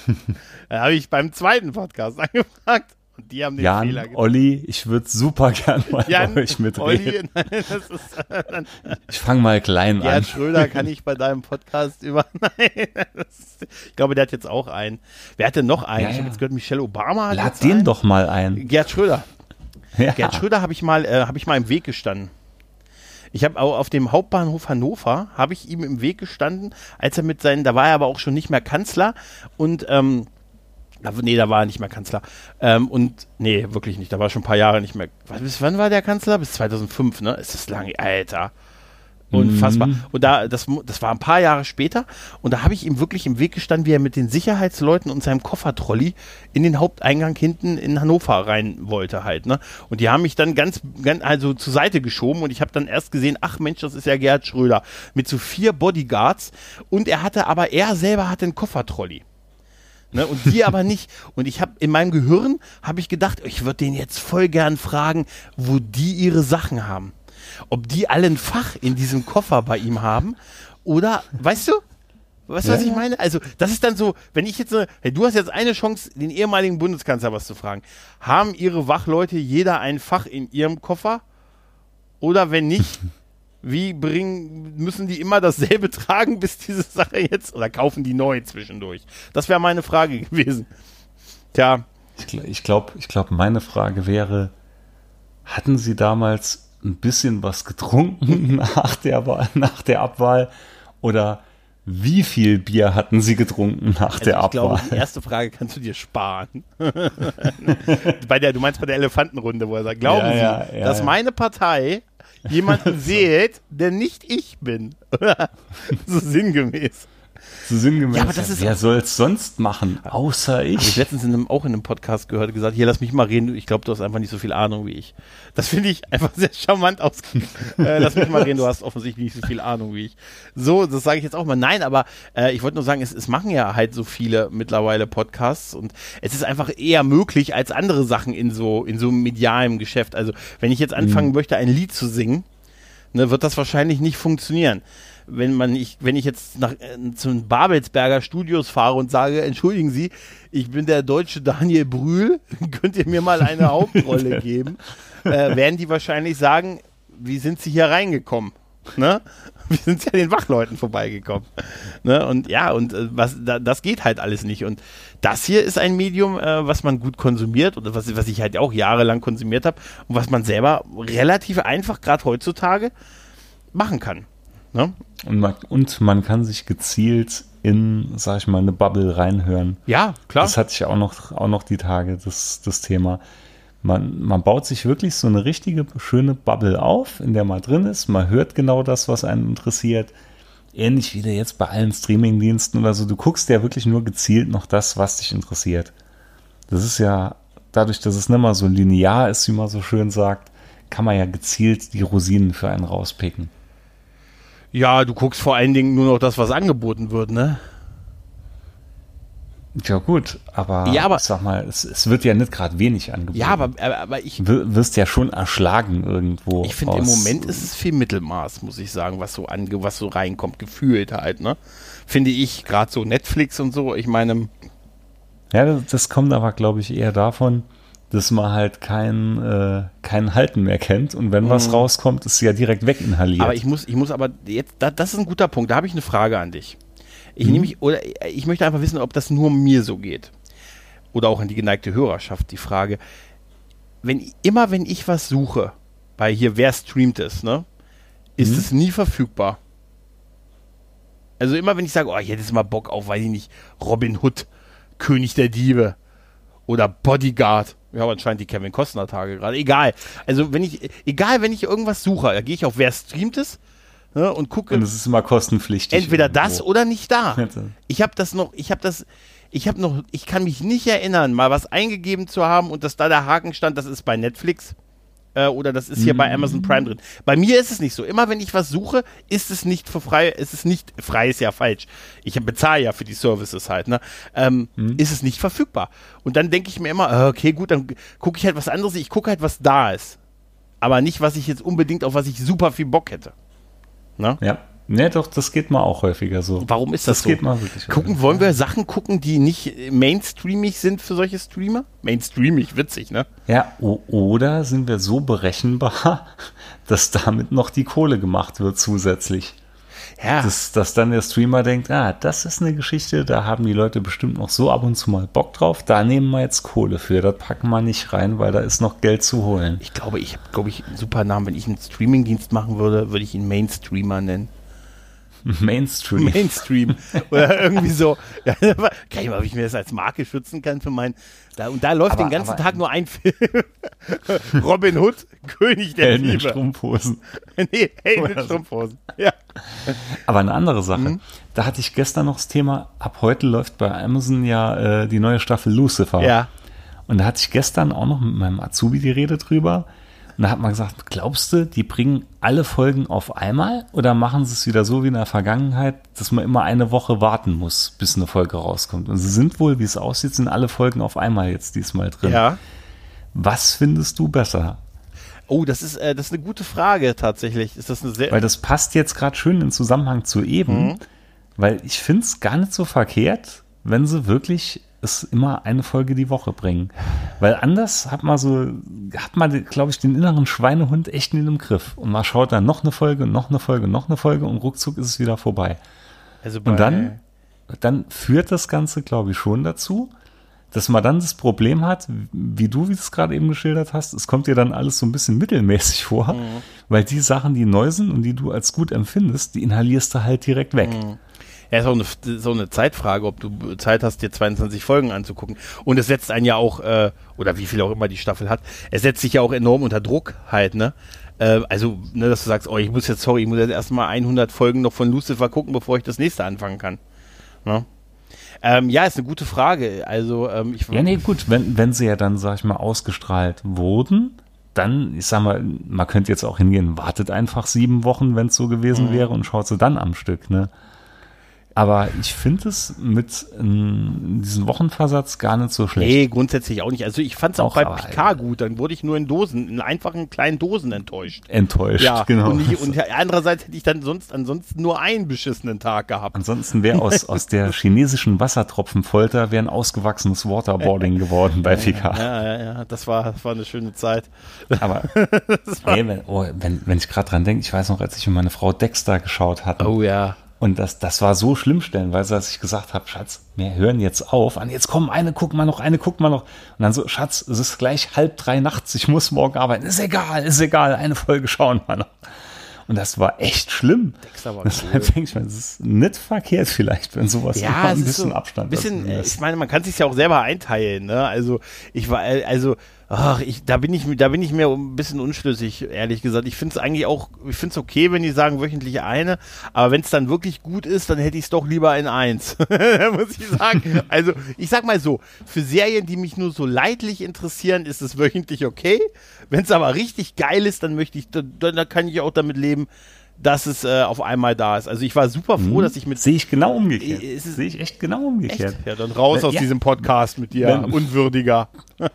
[laughs] dann habe ich beim zweiten Podcast [laughs] angefragt und die haben den Jan, Fehler gemacht. Olli, ich würde super gern mal Jan, bei euch mitreden. Olli, [laughs] nein, ist, äh, dann, Ich fange mal klein Gerhard an. Schröder kann ich bei deinem Podcast über. Nein, ist, ich glaube, der hat jetzt auch einen. Wer hat denn noch einen? Ja, ich habe jetzt gehört, Michelle Obama hat Lad den einen. doch mal ein. Gerd Schröder. Ja. Gerd Schröder habe ich mal, äh, habe ich mal im Weg gestanden. Ich habe auf dem Hauptbahnhof Hannover habe ich ihm im Weg gestanden, als er mit seinen, da war er aber auch schon nicht mehr Kanzler und ähm, nee, da war er nicht mehr Kanzler. Ähm, und nee, wirklich nicht. Da war er schon ein paar Jahre nicht mehr. Bis wann war der Kanzler? Bis 2005, ne? Ist das lange, Alter. Unfassbar. Mhm. Und da, das, das war ein paar Jahre später. Und da habe ich ihm wirklich im Weg gestanden, wie er mit den Sicherheitsleuten und seinem Koffertrolli in den Haupteingang hinten in Hannover rein wollte halt. Ne? Und die haben mich dann ganz, ganz also zur Seite geschoben und ich habe dann erst gesehen, ach Mensch, das ist ja Gerhard Schröder mit so vier Bodyguards. Und er hatte aber, er selber hatte einen Koffertrolli. Ne, und die [laughs] aber nicht. Und ich habe in meinem Gehirn habe ich gedacht, ich würde den jetzt voll gern fragen, wo die ihre Sachen haben. Ob die alle ein Fach in diesem Koffer bei ihm haben oder, weißt du? Weißt du, was Ja. ich meine? Also, das ist dann so, wenn ich jetzt, hey, du hast jetzt eine Chance, den ehemaligen Bundeskanzler was zu fragen. Haben ihre Wachleute jeder ein Fach in ihrem Koffer? Oder wenn nicht, [laughs] wie bringen, müssen die immer dasselbe [laughs] tragen, bis diese Sache jetzt, oder kaufen die neu zwischendurch? Das wäre meine Frage [laughs] gewesen. Tja, Ich, gl- ich glaube, ich glaub, meine Frage wäre, hatten Sie damals ein bisschen was getrunken [laughs] nach der, Wahl, nach der Abwahl oder wie viel Bier hatten Sie getrunken nach der also ich glaube, Abwahl? die erste Frage kannst du dir sparen. [laughs] bei der, du meinst bei der Elefantenrunde, wo er sagt, glauben Ja, Sie, ja, dass meine Partei jemanden [laughs] wählt, der nicht ich bin? so sinngemäß. So sinngemäß, Ja, aber das ist wer soll es sonst machen, außer Habe ich ich? letztens in einem, auch in einem Podcast gehört, gesagt, hier, lass mich mal reden, ich glaube, du hast einfach nicht so viel Ahnung wie ich. Das finde ich einfach [laughs] sehr charmant aus. [laughs] äh, lass mich mal reden, du hast offensichtlich nicht so viel Ahnung wie ich. So, das sage ich jetzt auch mal. Nein, aber äh, ich wollte nur sagen, es, es machen ja halt so viele mittlerweile Podcasts und es ist einfach eher möglich als andere Sachen in so, in so einem medialen Geschäft. Also, wenn ich jetzt anfangen möchte, ein Lied zu singen, ne, wird das wahrscheinlich nicht funktionieren. wenn man ich, wenn ich jetzt nach äh, zu den Babelsberger Studios fahre und sage, entschuldigen Sie, ich bin der deutsche Daniel Brühl, [laughs] könnt ihr mir mal eine Hauptrolle [laughs] geben, äh, werden die wahrscheinlich sagen, wie sind Sie hier reingekommen? Ne? Wir sind ja den Wachleuten vorbeigekommen. Ne? Und ja, und äh, was, da, das geht halt alles nicht. Und das hier ist ein Medium, äh, was man gut konsumiert oder was, was ich halt auch jahrelang konsumiert habe und was man selber relativ einfach, gerade heutzutage, machen kann. Ne? Und, man, und man kann sich gezielt in, sag ich mal, eine Bubble reinhören. Ja, klar. Das hatte ich auch noch, auch noch die Tage, das, das Thema. Man, man baut sich wirklich so eine richtige schöne Bubble auf, in der man drin ist. Man hört genau das, was einen interessiert. Ähnlich wie jetzt bei allen Streamingdiensten oder so. Du guckst ja wirklich nur gezielt noch das, was dich interessiert. Das ist ja dadurch, dass es nicht mal so linear ist, wie man so schön sagt, kann man ja gezielt die Rosinen für einen rauspicken. Ja, du guckst vor allen Dingen nur noch das, was angeboten wird, ne? Ja, gut, aber, ja, aber ich sag mal, es, es wird ja nicht gerade wenig angeboten. Ja, aber, aber ich. Du wirst ja schon erschlagen irgendwo. Ich finde, im Moment ist es viel Mittelmaß, muss ich sagen, was so ange, was so reinkommt, gefühlt halt, ne? Finde ich, gerade so Netflix und so, ich meine. Ja, das, das kommt aber, glaube ich, eher davon, dass man halt kein, äh, kein Halten mehr kennt und wenn was mhm. rauskommt, ist es ja direkt weginhaliert. Aber ich muss, ich muss aber jetzt, da, das ist ein guter Punkt, da habe ich eine Frage an dich. Ich mhm. nehme mich, oder ich möchte einfach wissen, ob das nur mir so geht. Oder auch an die geneigte Hörerschaft die Frage. Wenn, immer wenn ich was suche, bei hier, wer streamt es, ne? Ist mhm. es nie verfügbar. Also immer wenn ich sage, oh, ich hätte jetzt mal Bock auf, weiß ich nicht, Robin Hood, König der Diebe oder Bodyguard. Ja, aber anscheinend die Kevin Costner Tage gerade. Egal. Also wenn ich, egal wenn ich irgendwas suche, da gehe ich auf wer streamt es ne, und gucke. Und es ist immer kostenpflichtig. Entweder irgendwo. das oder nicht da. [laughs] Ich habe das noch, ich habe das, ich habe noch, ich kann mich nicht erinnern, mal was eingegeben zu haben und dass da der Haken stand, das ist bei Netflix äh, oder das ist hier mhm. bei Amazon Prime drin. Bei mir ist es nicht so. Immer wenn ich was suche, ist es nicht für frei, ist es nicht, frei ist ja falsch. Ich bezahle ja für die Services halt, ne? Ähm, mhm. Ist es nicht verfügbar. Und dann denke ich mir immer, äh, okay, gut, dann gucke ich halt was anderes, ich gucke halt, was da ist. Aber nicht, was ich jetzt unbedingt, auf was ich super viel Bock hätte. Ne? Ja. Ne, doch, das geht mal auch häufiger so. Warum ist das, das so? geht mal wirklich Gucken, wollen wir Sachen gucken, die nicht mainstreamig sind für solche Streamer? Mainstreamig, witzig, ne? Ja, oder sind wir so berechenbar, [laughs] dass damit noch die Kohle gemacht wird zusätzlich? Ja. Dass, dass dann der Streamer denkt, ah, das ist eine Geschichte, da haben die Leute bestimmt noch so ab und zu mal Bock drauf, da nehmen wir jetzt Kohle für, das packen wir nicht rein, weil da ist noch Geld zu holen. Ich glaube, ich habe, glaube ich, einen super Namen. Wenn ich einen Streamingdienst machen würde, würde ich ihn Mainstreamer nennen. [laughs] Mainstream. Mainstream. Oder irgendwie so. Ja, [laughs] kann ich mal, ob ich mir das als Marke schützen kann für mein. Da, und da läuft aber, den ganzen Tag nur ein Film. [laughs] Robin Hood, [laughs] König der Helden Liebe. Strumpfhosen. [laughs] nee, Helden mit Strumpfhosen. Ja. Aber eine andere Sache. Mhm. Da hatte ich gestern noch das Thema, ab heute läuft bei Amazon ja äh, die neue Staffel Lucifer. Ja. Und da hatte ich gestern auch noch mit meinem Azubi die Rede drüber. Und da hat man gesagt, glaubst du, die bringen alle Folgen auf einmal oder machen sie es wieder so wie in der Vergangenheit, dass man immer eine Woche warten muss, bis eine Folge rauskommt? Und sie sind wohl, wie es aussieht, sind alle Folgen auf einmal jetzt diesmal drin. Ja. Was findest du besser? Oh, das ist, äh, das ist eine gute Frage tatsächlich. Ist das eine sehr weil das passt jetzt gerade schön in Zusammenhang zu eben, mhm. weil ich finde es gar nicht so verkehrt, wenn sie wirklich es immer eine Folge die Woche bringen. Weil anders hat man so, hat man, glaube ich, den inneren Schweinehund echt in dem Griff. Und man schaut dann noch eine Folge, noch eine Folge, noch eine Folge und ruckzuck ist es wieder vorbei. Also und dann, dann führt das Ganze, glaube ich, schon dazu, dass man dann das Problem hat, wie du, wie du es gerade eben geschildert hast, es kommt dir dann alles so ein bisschen mittelmäßig vor, mhm. weil die Sachen, die neu sind und die du als gut empfindest, die inhalierst du halt direkt weg. Mhm. Ja, ist auch eine, so eine Zeitfrage, ob du Zeit hast, dir 22 Folgen anzugucken. Und es setzt einen ja auch, äh, oder wie viel auch immer die Staffel hat, es setzt sich ja auch enorm unter Druck halt, ne? Äh, also, ne, dass du sagst, oh, ich muss jetzt, sorry, ich muss jetzt erstmal 100 Folgen noch von Lucifer gucken, bevor ich das nächste anfangen kann. Ne? Ähm, ja, ist eine gute Frage. Also, ähm, ich. Ja, nee, gut, wenn, wenn sie ja dann, sag ich mal, ausgestrahlt wurden, dann, ich sag mal, man könnte jetzt auch hingehen, wartet einfach sieben Wochen, wenn es so gewesen mhm. wäre und schaut sie dann am Stück, ne? Aber ich finde es mit ähm, diesem Wochenversatz gar nicht so schlecht. Nee, grundsätzlich auch nicht. Also ich fand es auch, Auch bei Picard gut. Dann wurde ich nur in Dosen, in einfachen kleinen Dosen enttäuscht. Enttäuscht, Ja, genau. und, ich, und [laughs] andererseits hätte ich dann sonst ansonsten nur einen beschissenen Tag gehabt. Ansonsten wäre aus, [laughs] aus der chinesischen Wassertropfenfolter wäre ein ausgewachsenes Waterboarding geworden bei Picard. Ja, ja, ja, das war, das war eine schöne Zeit. Aber [laughs] nee, wenn, oh, wenn, wenn ich gerade dran denke, ich weiß noch, als ich und meine Frau Dexter geschaut hatten. Oh ja. Und das, das war so schlimm stellenweise, dass ich gesagt habe, Schatz, wir hören jetzt auf. Und jetzt komm, eine guck mal noch, eine guck mal noch. Und dann so, Schatz, es ist gleich halb drei nachts, ich muss morgen arbeiten. Ist egal, ist egal, eine Folge schauen wir noch. Und das war echt schlimm. Deshalb cool. denke ich mir, das ist nicht verkehrt vielleicht, wenn sowas Ja, ein es bisschen so, Abstand bisschen, ist. ich meine, man kann sich ja auch selber einteilen, ne? Also ich war, äh, also, ach, ich, da bin ich, da bin ich mir ein bisschen unschlüssig, ehrlich gesagt. Ich finde es eigentlich auch, ich finde es okay, wenn die sagen wöchentlich eine, aber wenn es dann wirklich gut ist, dann hätte ich es doch lieber in eins, [laughs] muss ich sagen. Also ich sag mal so, für Serien, die mich nur so leidlich interessieren, ist es wöchentlich okay. Wenn es aber richtig geil ist, dann möchte ich, dann, dann kann ich auch damit leben, dass es äh, auf einmal da ist. Also ich war super froh, dass ich mit Sehe ich genau umgekehrt. Es- Sehe ich echt genau umgekehrt. Ja, dann raus aus ja. diesem Podcast mit dir, Wenn- unwürdiger. [laughs]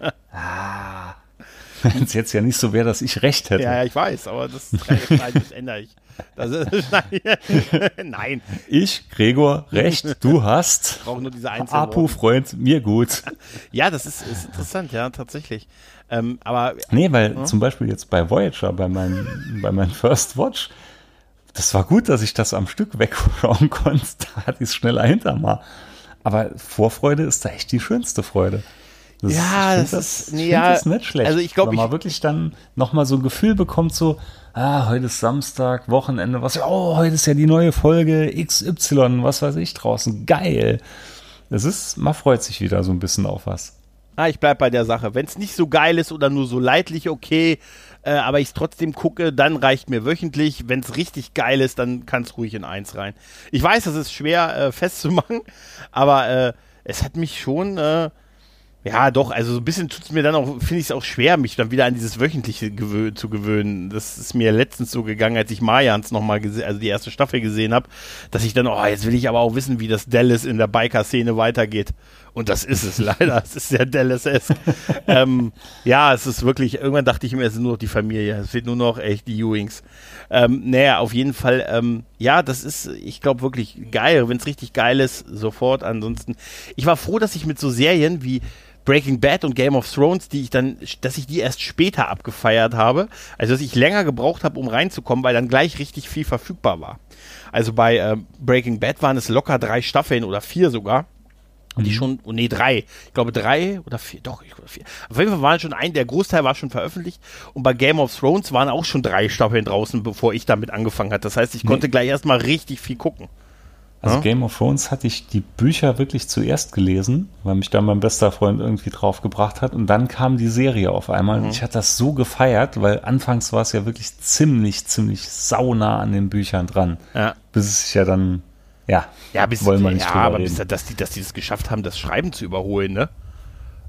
Wenn es jetzt ja nicht so wäre, dass ich recht hätte. Ja, ja, ich weiß, aber das, das ändere ich. Das ist, [laughs] nein, Ich, Gregor, recht, du hast. brauche nur diese einzelnen Apu. Freund, mir gut. Ja, das ist, ist interessant, ja, tatsächlich. Ähm, aber Nee, weil zum Beispiel jetzt bei Voyager, bei meinem, bei meinem First Watch, das war gut, dass ich das am Stück wegschauen konnte. Da hatte ich es schneller hinter mal. Aber Vorfreude ist da echt die schönste Freude. Das Ja, ich find das ist- nee, ja, das nicht schlecht. also ich glaub, Wenn man ich- wirklich dann nochmal so ein Gefühl bekommt, so, ah, heute ist Samstag, Wochenende, was, oh, heute ist ja die neue Folge XY, was weiß ich draußen, geil. Es ist, man freut sich wieder so ein bisschen auf was. ah, ich bleib bei der Sache. Wenn es nicht so geil ist oder nur so leidlich, okay, äh, aber ich es trotzdem gucke, dann reicht mir wöchentlich. Wenn es richtig geil ist, dann kann es ruhig in eins rein. Ich weiß, das ist schwer äh, festzumachen, [laughs] aber äh, es hat mich schon, äh, ja doch, also so ein bisschen tut es mir dann auch, finde ich es auch schwer, mich dann wieder an dieses Wöchentliche gewö zu gewöhnen. Das ist mir letztens so gegangen, als ich Mayans nochmal gesehen, also die erste Staffel gesehen habe, dass ich dann, oh, jetzt will ich aber auch wissen, wie das Dallas in der Biker-Szene weitergeht. Und das ist es [laughs] leider. Es ist sehr Dallas-esque. ähm, ja, es ist wirklich, irgendwann dachte ich mir, es ist nur noch die Familie. Es fehlt nur noch echt die Ewings. Ähm, naja, auf jeden Fall, ähm, ja, das ist, ich glaube, wirklich geil. Wenn es richtig geil ist, sofort. Ansonsten, ich war froh, dass ich mit so Serien wie Breaking Bad und Game of Thrones, die ich dann, dass ich die erst später abgefeiert habe. Also, dass ich länger gebraucht habe, um reinzukommen, weil dann gleich richtig viel verfügbar war. Also bei äh, Breaking Bad waren es locker drei Staffeln oder vier sogar. Die schon, oh nee, drei. Ich glaube drei oder vier, doch, ich glaube vier. Auf jeden Fall waren schon ein, der Großteil war schon veröffentlicht. Und bei Game of Thrones waren auch schon drei Staffeln draußen, bevor ich damit angefangen hatte. Das heißt, ich konnte gleich erstmal richtig viel gucken. Also Ja. Game of Thrones hatte ich die Bücher wirklich zuerst gelesen, weil mich da mein bester Freund irgendwie drauf gebracht hat. Und dann kam die Serie auf einmal. Mhm. Und ich hatte das so gefeiert, weil anfangs war es ja wirklich ziemlich, ziemlich saunah an den Büchern dran. Ja. Bis es sich ja dann, ja, Ja, bis, wollen wir nicht ja drüber aber bis, dass, die, dass die das geschafft haben, das Schreiben zu überholen, ne?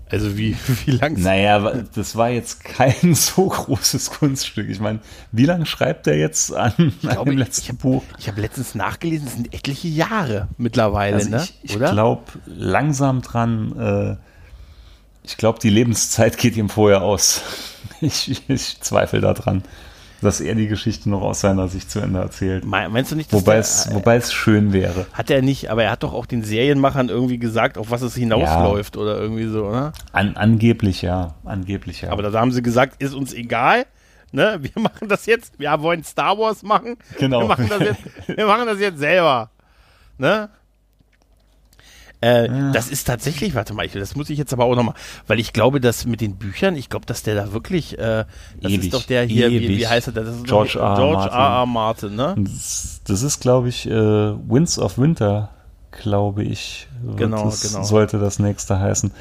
Also wie, [laughs] wie lang Naja, das war jetzt kein [laughs] so großes Kunststück. Ich meine, wie lange schreibt er jetzt an, glaube, an dem ich- letzten ich hab- Buch? Ich habe letztens nachgelesen, es sind etliche Jahre mittlerweile, Also ne? ich, ich glaube langsam dran, äh, ich glaube, die Lebenszeit geht ihm vorher aus. [laughs] Ich, ich zweifle daran, dass er die Geschichte noch aus seiner Sicht zu Ende erzählt. Me- Meinst du nicht, dass Wobei der, es, wobei es schön wäre. Hat er nicht, aber er hat doch auch den Serienmachern irgendwie gesagt, auf was es hinausläuft oder irgendwie so, ne? An, angeblich ja, angeblich ja. Aber da haben sie gesagt, ist uns egal. Ne? Wir machen das jetzt, wir wollen Star Wars machen. Genau. Wir machen das jetzt, wir machen das jetzt selber. Ne? Äh, Das ist tatsächlich, warte mal, ich, das muss ich jetzt aber auch nochmal, weil ich glaube, dass mit den Büchern, ich glaube, dass der da wirklich, äh, das Ewig, ist doch der hier, wie, wie heißt er? Das ist doch George R. R. George Martin. R. R. Martin, ne? das, das ist, glaube ich, äh, Winds of Winter, glaube ich. Genau, das, genau. Sollte das nächste heißen.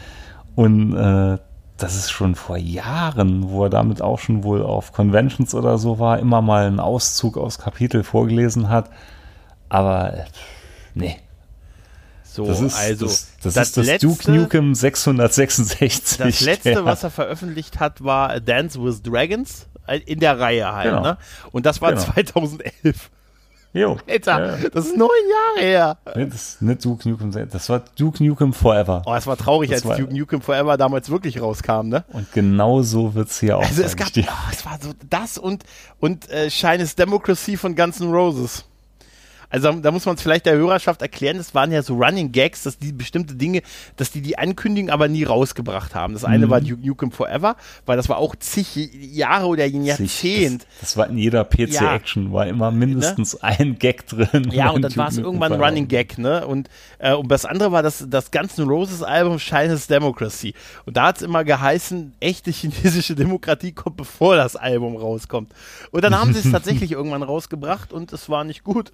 Und äh, das ist schon vor Jahren, wo er damit auch schon wohl auf Conventions oder so war, immer mal einen Auszug aus Kapitel vorgelesen hat. Aber äh, nee, So, das ist also, das, das, ist das letzte, Duke Nukem 666. Das letzte, der- was er veröffentlicht hat, war A Dance with Dragons äh, in der Reihe halt, Genau. ne? Und das war Genau. 2011. Jo. [laughs] Alter, ja. das ist neun Jahre her. Das ist nicht Duke Nukem, das war Duke Nukem Forever. Oh, es war traurig, Das als war- Duke Nukem Forever damals wirklich rauskam, ne? Und genau so wird es hier auch Also es gab, oh, es war so das und und äh, Shine Democracy von Guns N' Roses. Also da muss man es vielleicht der Hörerschaft erklären, das waren ja so Running Gags, dass die bestimmte Dinge, dass die die ankündigen, aber nie rausgebracht haben. Das Mhm. eine war Duke Nukem Forever, weil das war auch zig Jahre oder ein Jahrzehnt. Das, das war in jeder PC-Action, war immer mindestens ein Gag drin. Ja, und dann war es irgendwann ein. Running Gag, ne? Und, äh, und das andere war das, das Guns N' Roses Album Shines Democracy. Und da hat es immer geheißen, echte chinesische Demokratie kommt, bevor das Album rauskommt. Und dann haben sie es [laughs] tatsächlich irgendwann rausgebracht und es war nicht gut.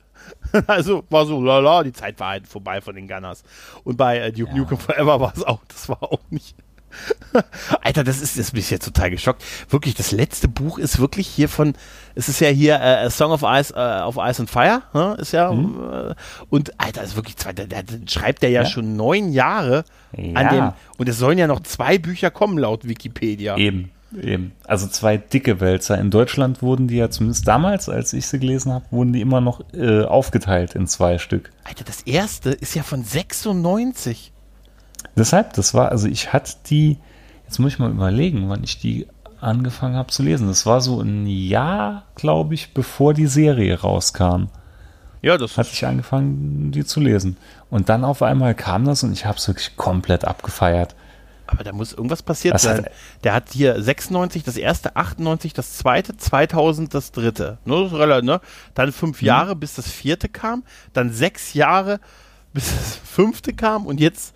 [laughs] Also war so, lala, die Zeit war halt vorbei von den Gunners. Und bei äh, Duke Nukem Forever war es auch, das war auch nicht. [laughs] Alter, das ist, das bin ich jetzt total geschockt. Wirklich, das letzte Buch ist wirklich hier von, es ist ja hier äh, Song of Ice, äh, of Ice and Fire, ne? ist ja, äh, und Alter, ist wirklich zwei, da, da schreibt der ja, Ja. schon neun Jahre an Ja. dem, und es sollen ja noch zwei Bücher kommen laut Wikipedia. Eben, eben. Also zwei dicke Wälzer. In Deutschland wurden die ja zumindest damals, als ich sie gelesen habe, wurden die immer noch äh, aufgeteilt in zwei Stück. Alter, das erste ist ja von 96. Deshalb, das war, also ich hatte die, jetzt muss ich mal überlegen, wann ich die angefangen habe zu lesen. Das war so ein Jahr, glaube ich, bevor die Serie rauskam, Ja, das hatte ich angefangen, die zu lesen. Und dann auf einmal kam das und ich habe es wirklich komplett abgefeiert. Aber da muss irgendwas passiert Das hat- sein. Der hat hier 96 das erste, 98 das zweite, 2000 das dritte. Ne, das relativ, ne? Dann fünf Mhm. Jahre, bis das vierte kam. Dann sechs Jahre, [laughs] bis das fünfte kam. Und jetzt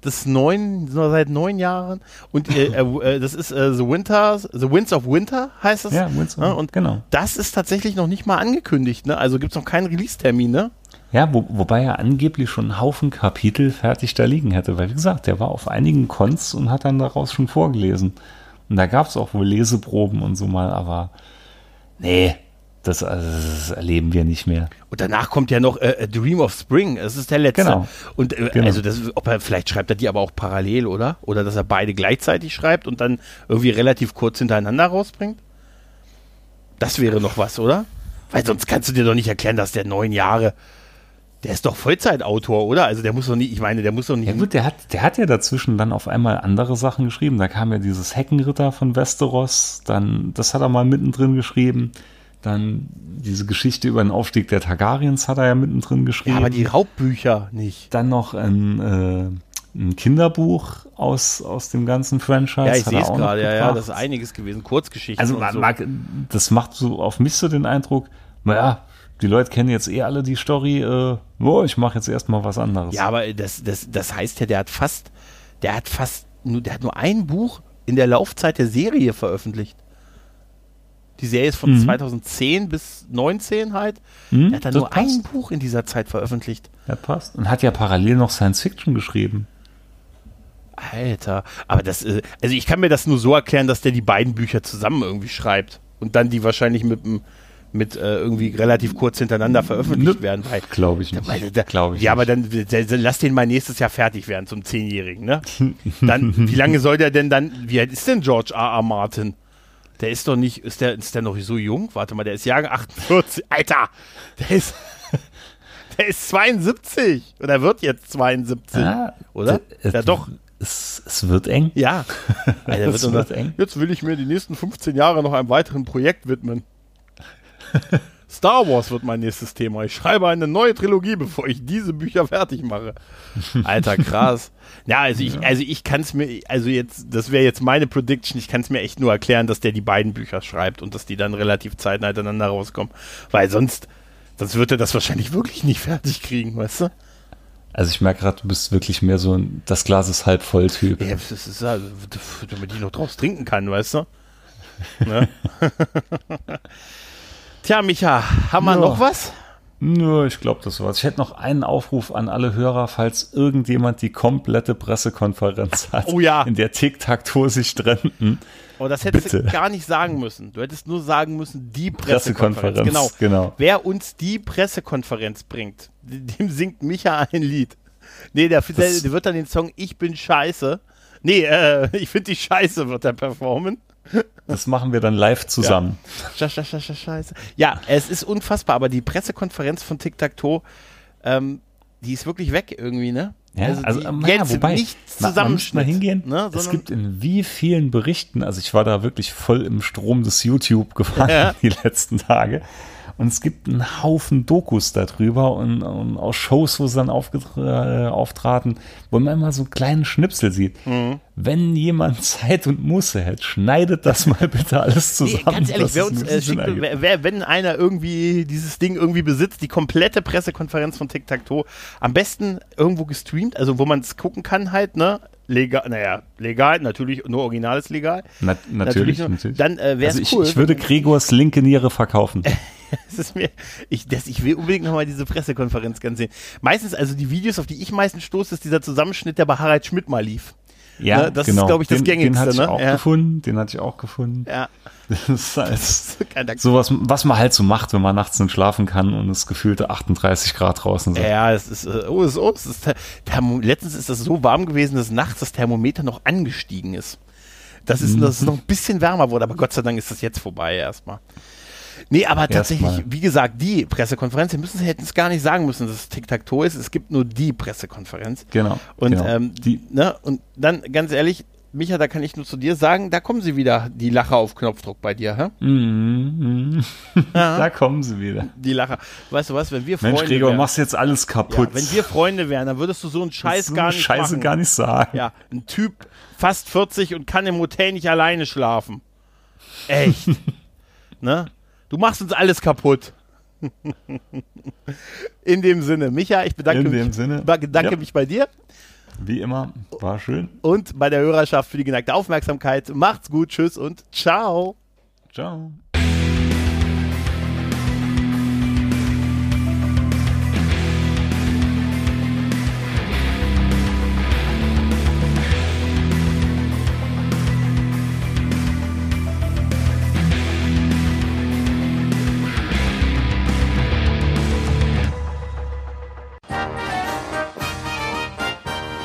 das neun, seit neun Jahren. Und äh, [laughs] äh, das ist äh, The Winter, The Winds of Winter heißt das. Ja, Winds of- ne? Und genau. das ist tatsächlich noch nicht mal angekündigt. Ne? Also gibt es noch keinen Release-Termin, ne? Ja, wo, wobei er angeblich schon einen Haufen Kapitel fertig da liegen hätte, weil wie gesagt, der war auf einigen Cons und hat dann daraus schon vorgelesen. Und da gab es auch wohl Leseproben und so mal, aber nee, das, also, das erleben wir nicht mehr. Und danach kommt ja noch äh, A Dream of Spring. Das ist der letzte. Genau. Und äh, Genau. also das, ob er vielleicht schreibt er die aber auch parallel, oder? Oder dass er beide gleichzeitig schreibt und dann irgendwie relativ kurz hintereinander rausbringt? Das wäre noch was, oder? Weil sonst kannst du dir doch nicht erklären, dass der neun Jahre. Der ist doch Vollzeitautor, oder? Also der muss doch nicht, ich meine, der muss doch nicht. Ja gut, der hat, der hat ja dazwischen dann auf einmal andere Sachen geschrieben. Da kam ja dieses Heckenritter von Westeros, dann, das hat er mal mittendrin geschrieben. Dann diese Geschichte über den Aufstieg der Targaryens hat er ja mittendrin geschrieben. ja, aber die Hauptbücher nicht. Dann noch ein, äh, ein Kinderbuch aus, aus dem ganzen Franchise. Ja, ich sehe es gerade, ja, ja, das ist einiges gewesen. Kurzgeschichten. Also man so. mag, das macht so auf mich so den Eindruck, naja, die Leute kennen jetzt eh alle die Story, äh, oh, ich mache jetzt erstmal was anderes. Ja, aber das, das, das heißt ja, der hat fast, der hat fast, nur, der hat nur ein Buch in der Laufzeit der Serie veröffentlicht. Die Serie ist von Mhm. 2010 bis 19 halt. Hm, Der hat dann nur passt. ein Buch in dieser Zeit veröffentlicht. Ja, passt. Und hat ja parallel noch Science Fiction geschrieben. Alter, aber das, äh, also ich kann mir das nur so erklären, dass der die beiden Bücher zusammen irgendwie schreibt und dann die wahrscheinlich mit, dem- mit äh, irgendwie relativ kurz hintereinander veröffentlicht Nö. werden. Glaube ich nicht. weil da, Glaube ich ja, aber nicht. dann der, der, lass den mal nächstes Jahr fertig werden zum Zehnjährigen, ne? Dann, wie lange soll der denn dann, wie alt ist denn George R. R. Martin? Der ist doch nicht, ist der, ist der noch so jung? Warte mal, der ist Jahrgang 48. Alter, der ist, [laughs] der ist 72 oder wird jetzt 72, Ja, oder? ja, doch. Es, es wird eng. Ja. [laughs] Alter, wird wird unser- eng. Jetzt will ich mir die nächsten 15 Jahre noch einem weiteren Projekt widmen. [laughs] Star Wars wird mein nächstes Thema. Ich schreibe eine neue Trilogie, bevor ich diese Bücher fertig mache. [laughs] Alter, krass. Ja, also ich, also ich kann es mir, also jetzt, das wäre jetzt meine Prediction, ich kann es mir echt nur erklären, dass der die beiden Bücher schreibt und dass die dann relativ zeitnah hintereinander rauskommen. Weil sonst, sonst wird er das wahrscheinlich wirklich nicht fertig kriegen, weißt du? Also ich merke gerade, du bist wirklich mehr so ein, das Glas ist halb voll Typ. Ja, das ist also, damit ich noch draus trinken kann, weißt du? [laughs] Ne? Tja, Micha, haben wir Ja. noch was? Nö, ich glaube, das war's. Ich hätte noch einen Aufruf an alle Hörer, falls irgendjemand die komplette Pressekonferenz hat, Oh ja. in der Tic-Tac-Toe sich trennten. Aber das hättest Bitte. du gar nicht sagen müssen. Du hättest nur sagen müssen, die Pressekonferenz. Pressekonferenz, Genau. genau. Wer uns die Pressekonferenz bringt, dem singt Micha ein Lied. Nee, der, der, der wird dann den Song Ich bin scheiße. Nee, äh, [laughs] ich finde die scheiße wird er performen. Das machen wir dann live zusammen. Ja. Scheiße. Ja, es ist unfassbar, aber die Pressekonferenz von Tic Tac Toe, ähm, die ist wirklich weg irgendwie, ne? Ja, also, also ähm, ja, wobei, man, muss mal hingehen. Ne, es gibt in wie vielen Berichten, also ich war da wirklich voll im Strom des YouTube gefahren ja. [laughs] die letzten Tage. Und es gibt einen Haufen Dokus darüber und, und auch Shows, wo sie dann äh, auftraten, wo man immer so einen kleinen Schnipsel sieht. Mhm. Wenn jemand [laughs] Zeit und Muße hat, schneidet das mal bitte alles zusammen. Nee, ganz ehrlich, wer uns, äh, schickt, wer, wenn einer irgendwie dieses Ding irgendwie besitzt, die komplette Pressekonferenz von Tic Tac Toe, am besten irgendwo gestreamt, also wo man es gucken kann halt, ne? legal, naja, legal, natürlich nur originales legal. Na, natürlich, natürlich, natürlich. Dann äh, wäre es also cool. Ich würde Gregors linke Niere verkaufen. [laughs] [laughs] das ist mir, ich, das, ich will unbedingt nochmal diese Pressekonferenz ganz sehen. Meistens, also die Videos, auf die ich meistens stoße, ist dieser Zusammenschnitt, der bei Harald Schmidt mal lief. Ja, ne? das genau. ist, glaube ich, das den, gängigste. Den hatte ich ne? auch ja. gefunden. Den hatte ich auch gefunden. Ja. [laughs] Das ist halt sowas, was man halt so macht, wenn man nachts nicht schlafen kann und es gefühlte 38 Grad draußen sind. Ja, es ist, äh, oh, es ist, oh, es ist letztens ist das so warm gewesen, dass nachts das Thermometer noch angestiegen ist. Das ist, mhm. das ist noch ein bisschen wärmer wurde, aber Gott sei Dank ist das jetzt vorbei erstmal. Nee, aber tatsächlich, Erstmal. wie gesagt, die Pressekonferenz, wir müssen sie hätten es gar nicht sagen müssen, dass es Tic-Tac-Toe ist. Es gibt nur die Pressekonferenz. Genau. Und, genau. Ähm, die. Ne, und dann, ganz ehrlich, Micha, da kann ich nur zu dir sagen, da kommen sie wieder, die Lacher auf Knopfdruck bei dir, hä? [laughs] Mm, mm. da kommen sie wieder. Die Lacher. Weißt du was, wenn wir Freunde Mensch, Gregor, wären, machst jetzt alles kaputt. Ja, wenn wir Freunde wären, dann würdest du so einen Scheiß so gar nicht Scheiße machen. gar nicht sagen. Ja, ein Typ fast 40 und kann im Hotel nicht alleine schlafen. Echt. [laughs] ne? Du machst uns alles kaputt. In dem Sinne, Micha, ich bedanke, mich, Sinne. bedanke ja. mich bei dir. Wie immer, war schön. Und bei der Hörerschaft für die geneigte Aufmerksamkeit. Macht's gut, tschüss und ciao. Ciao.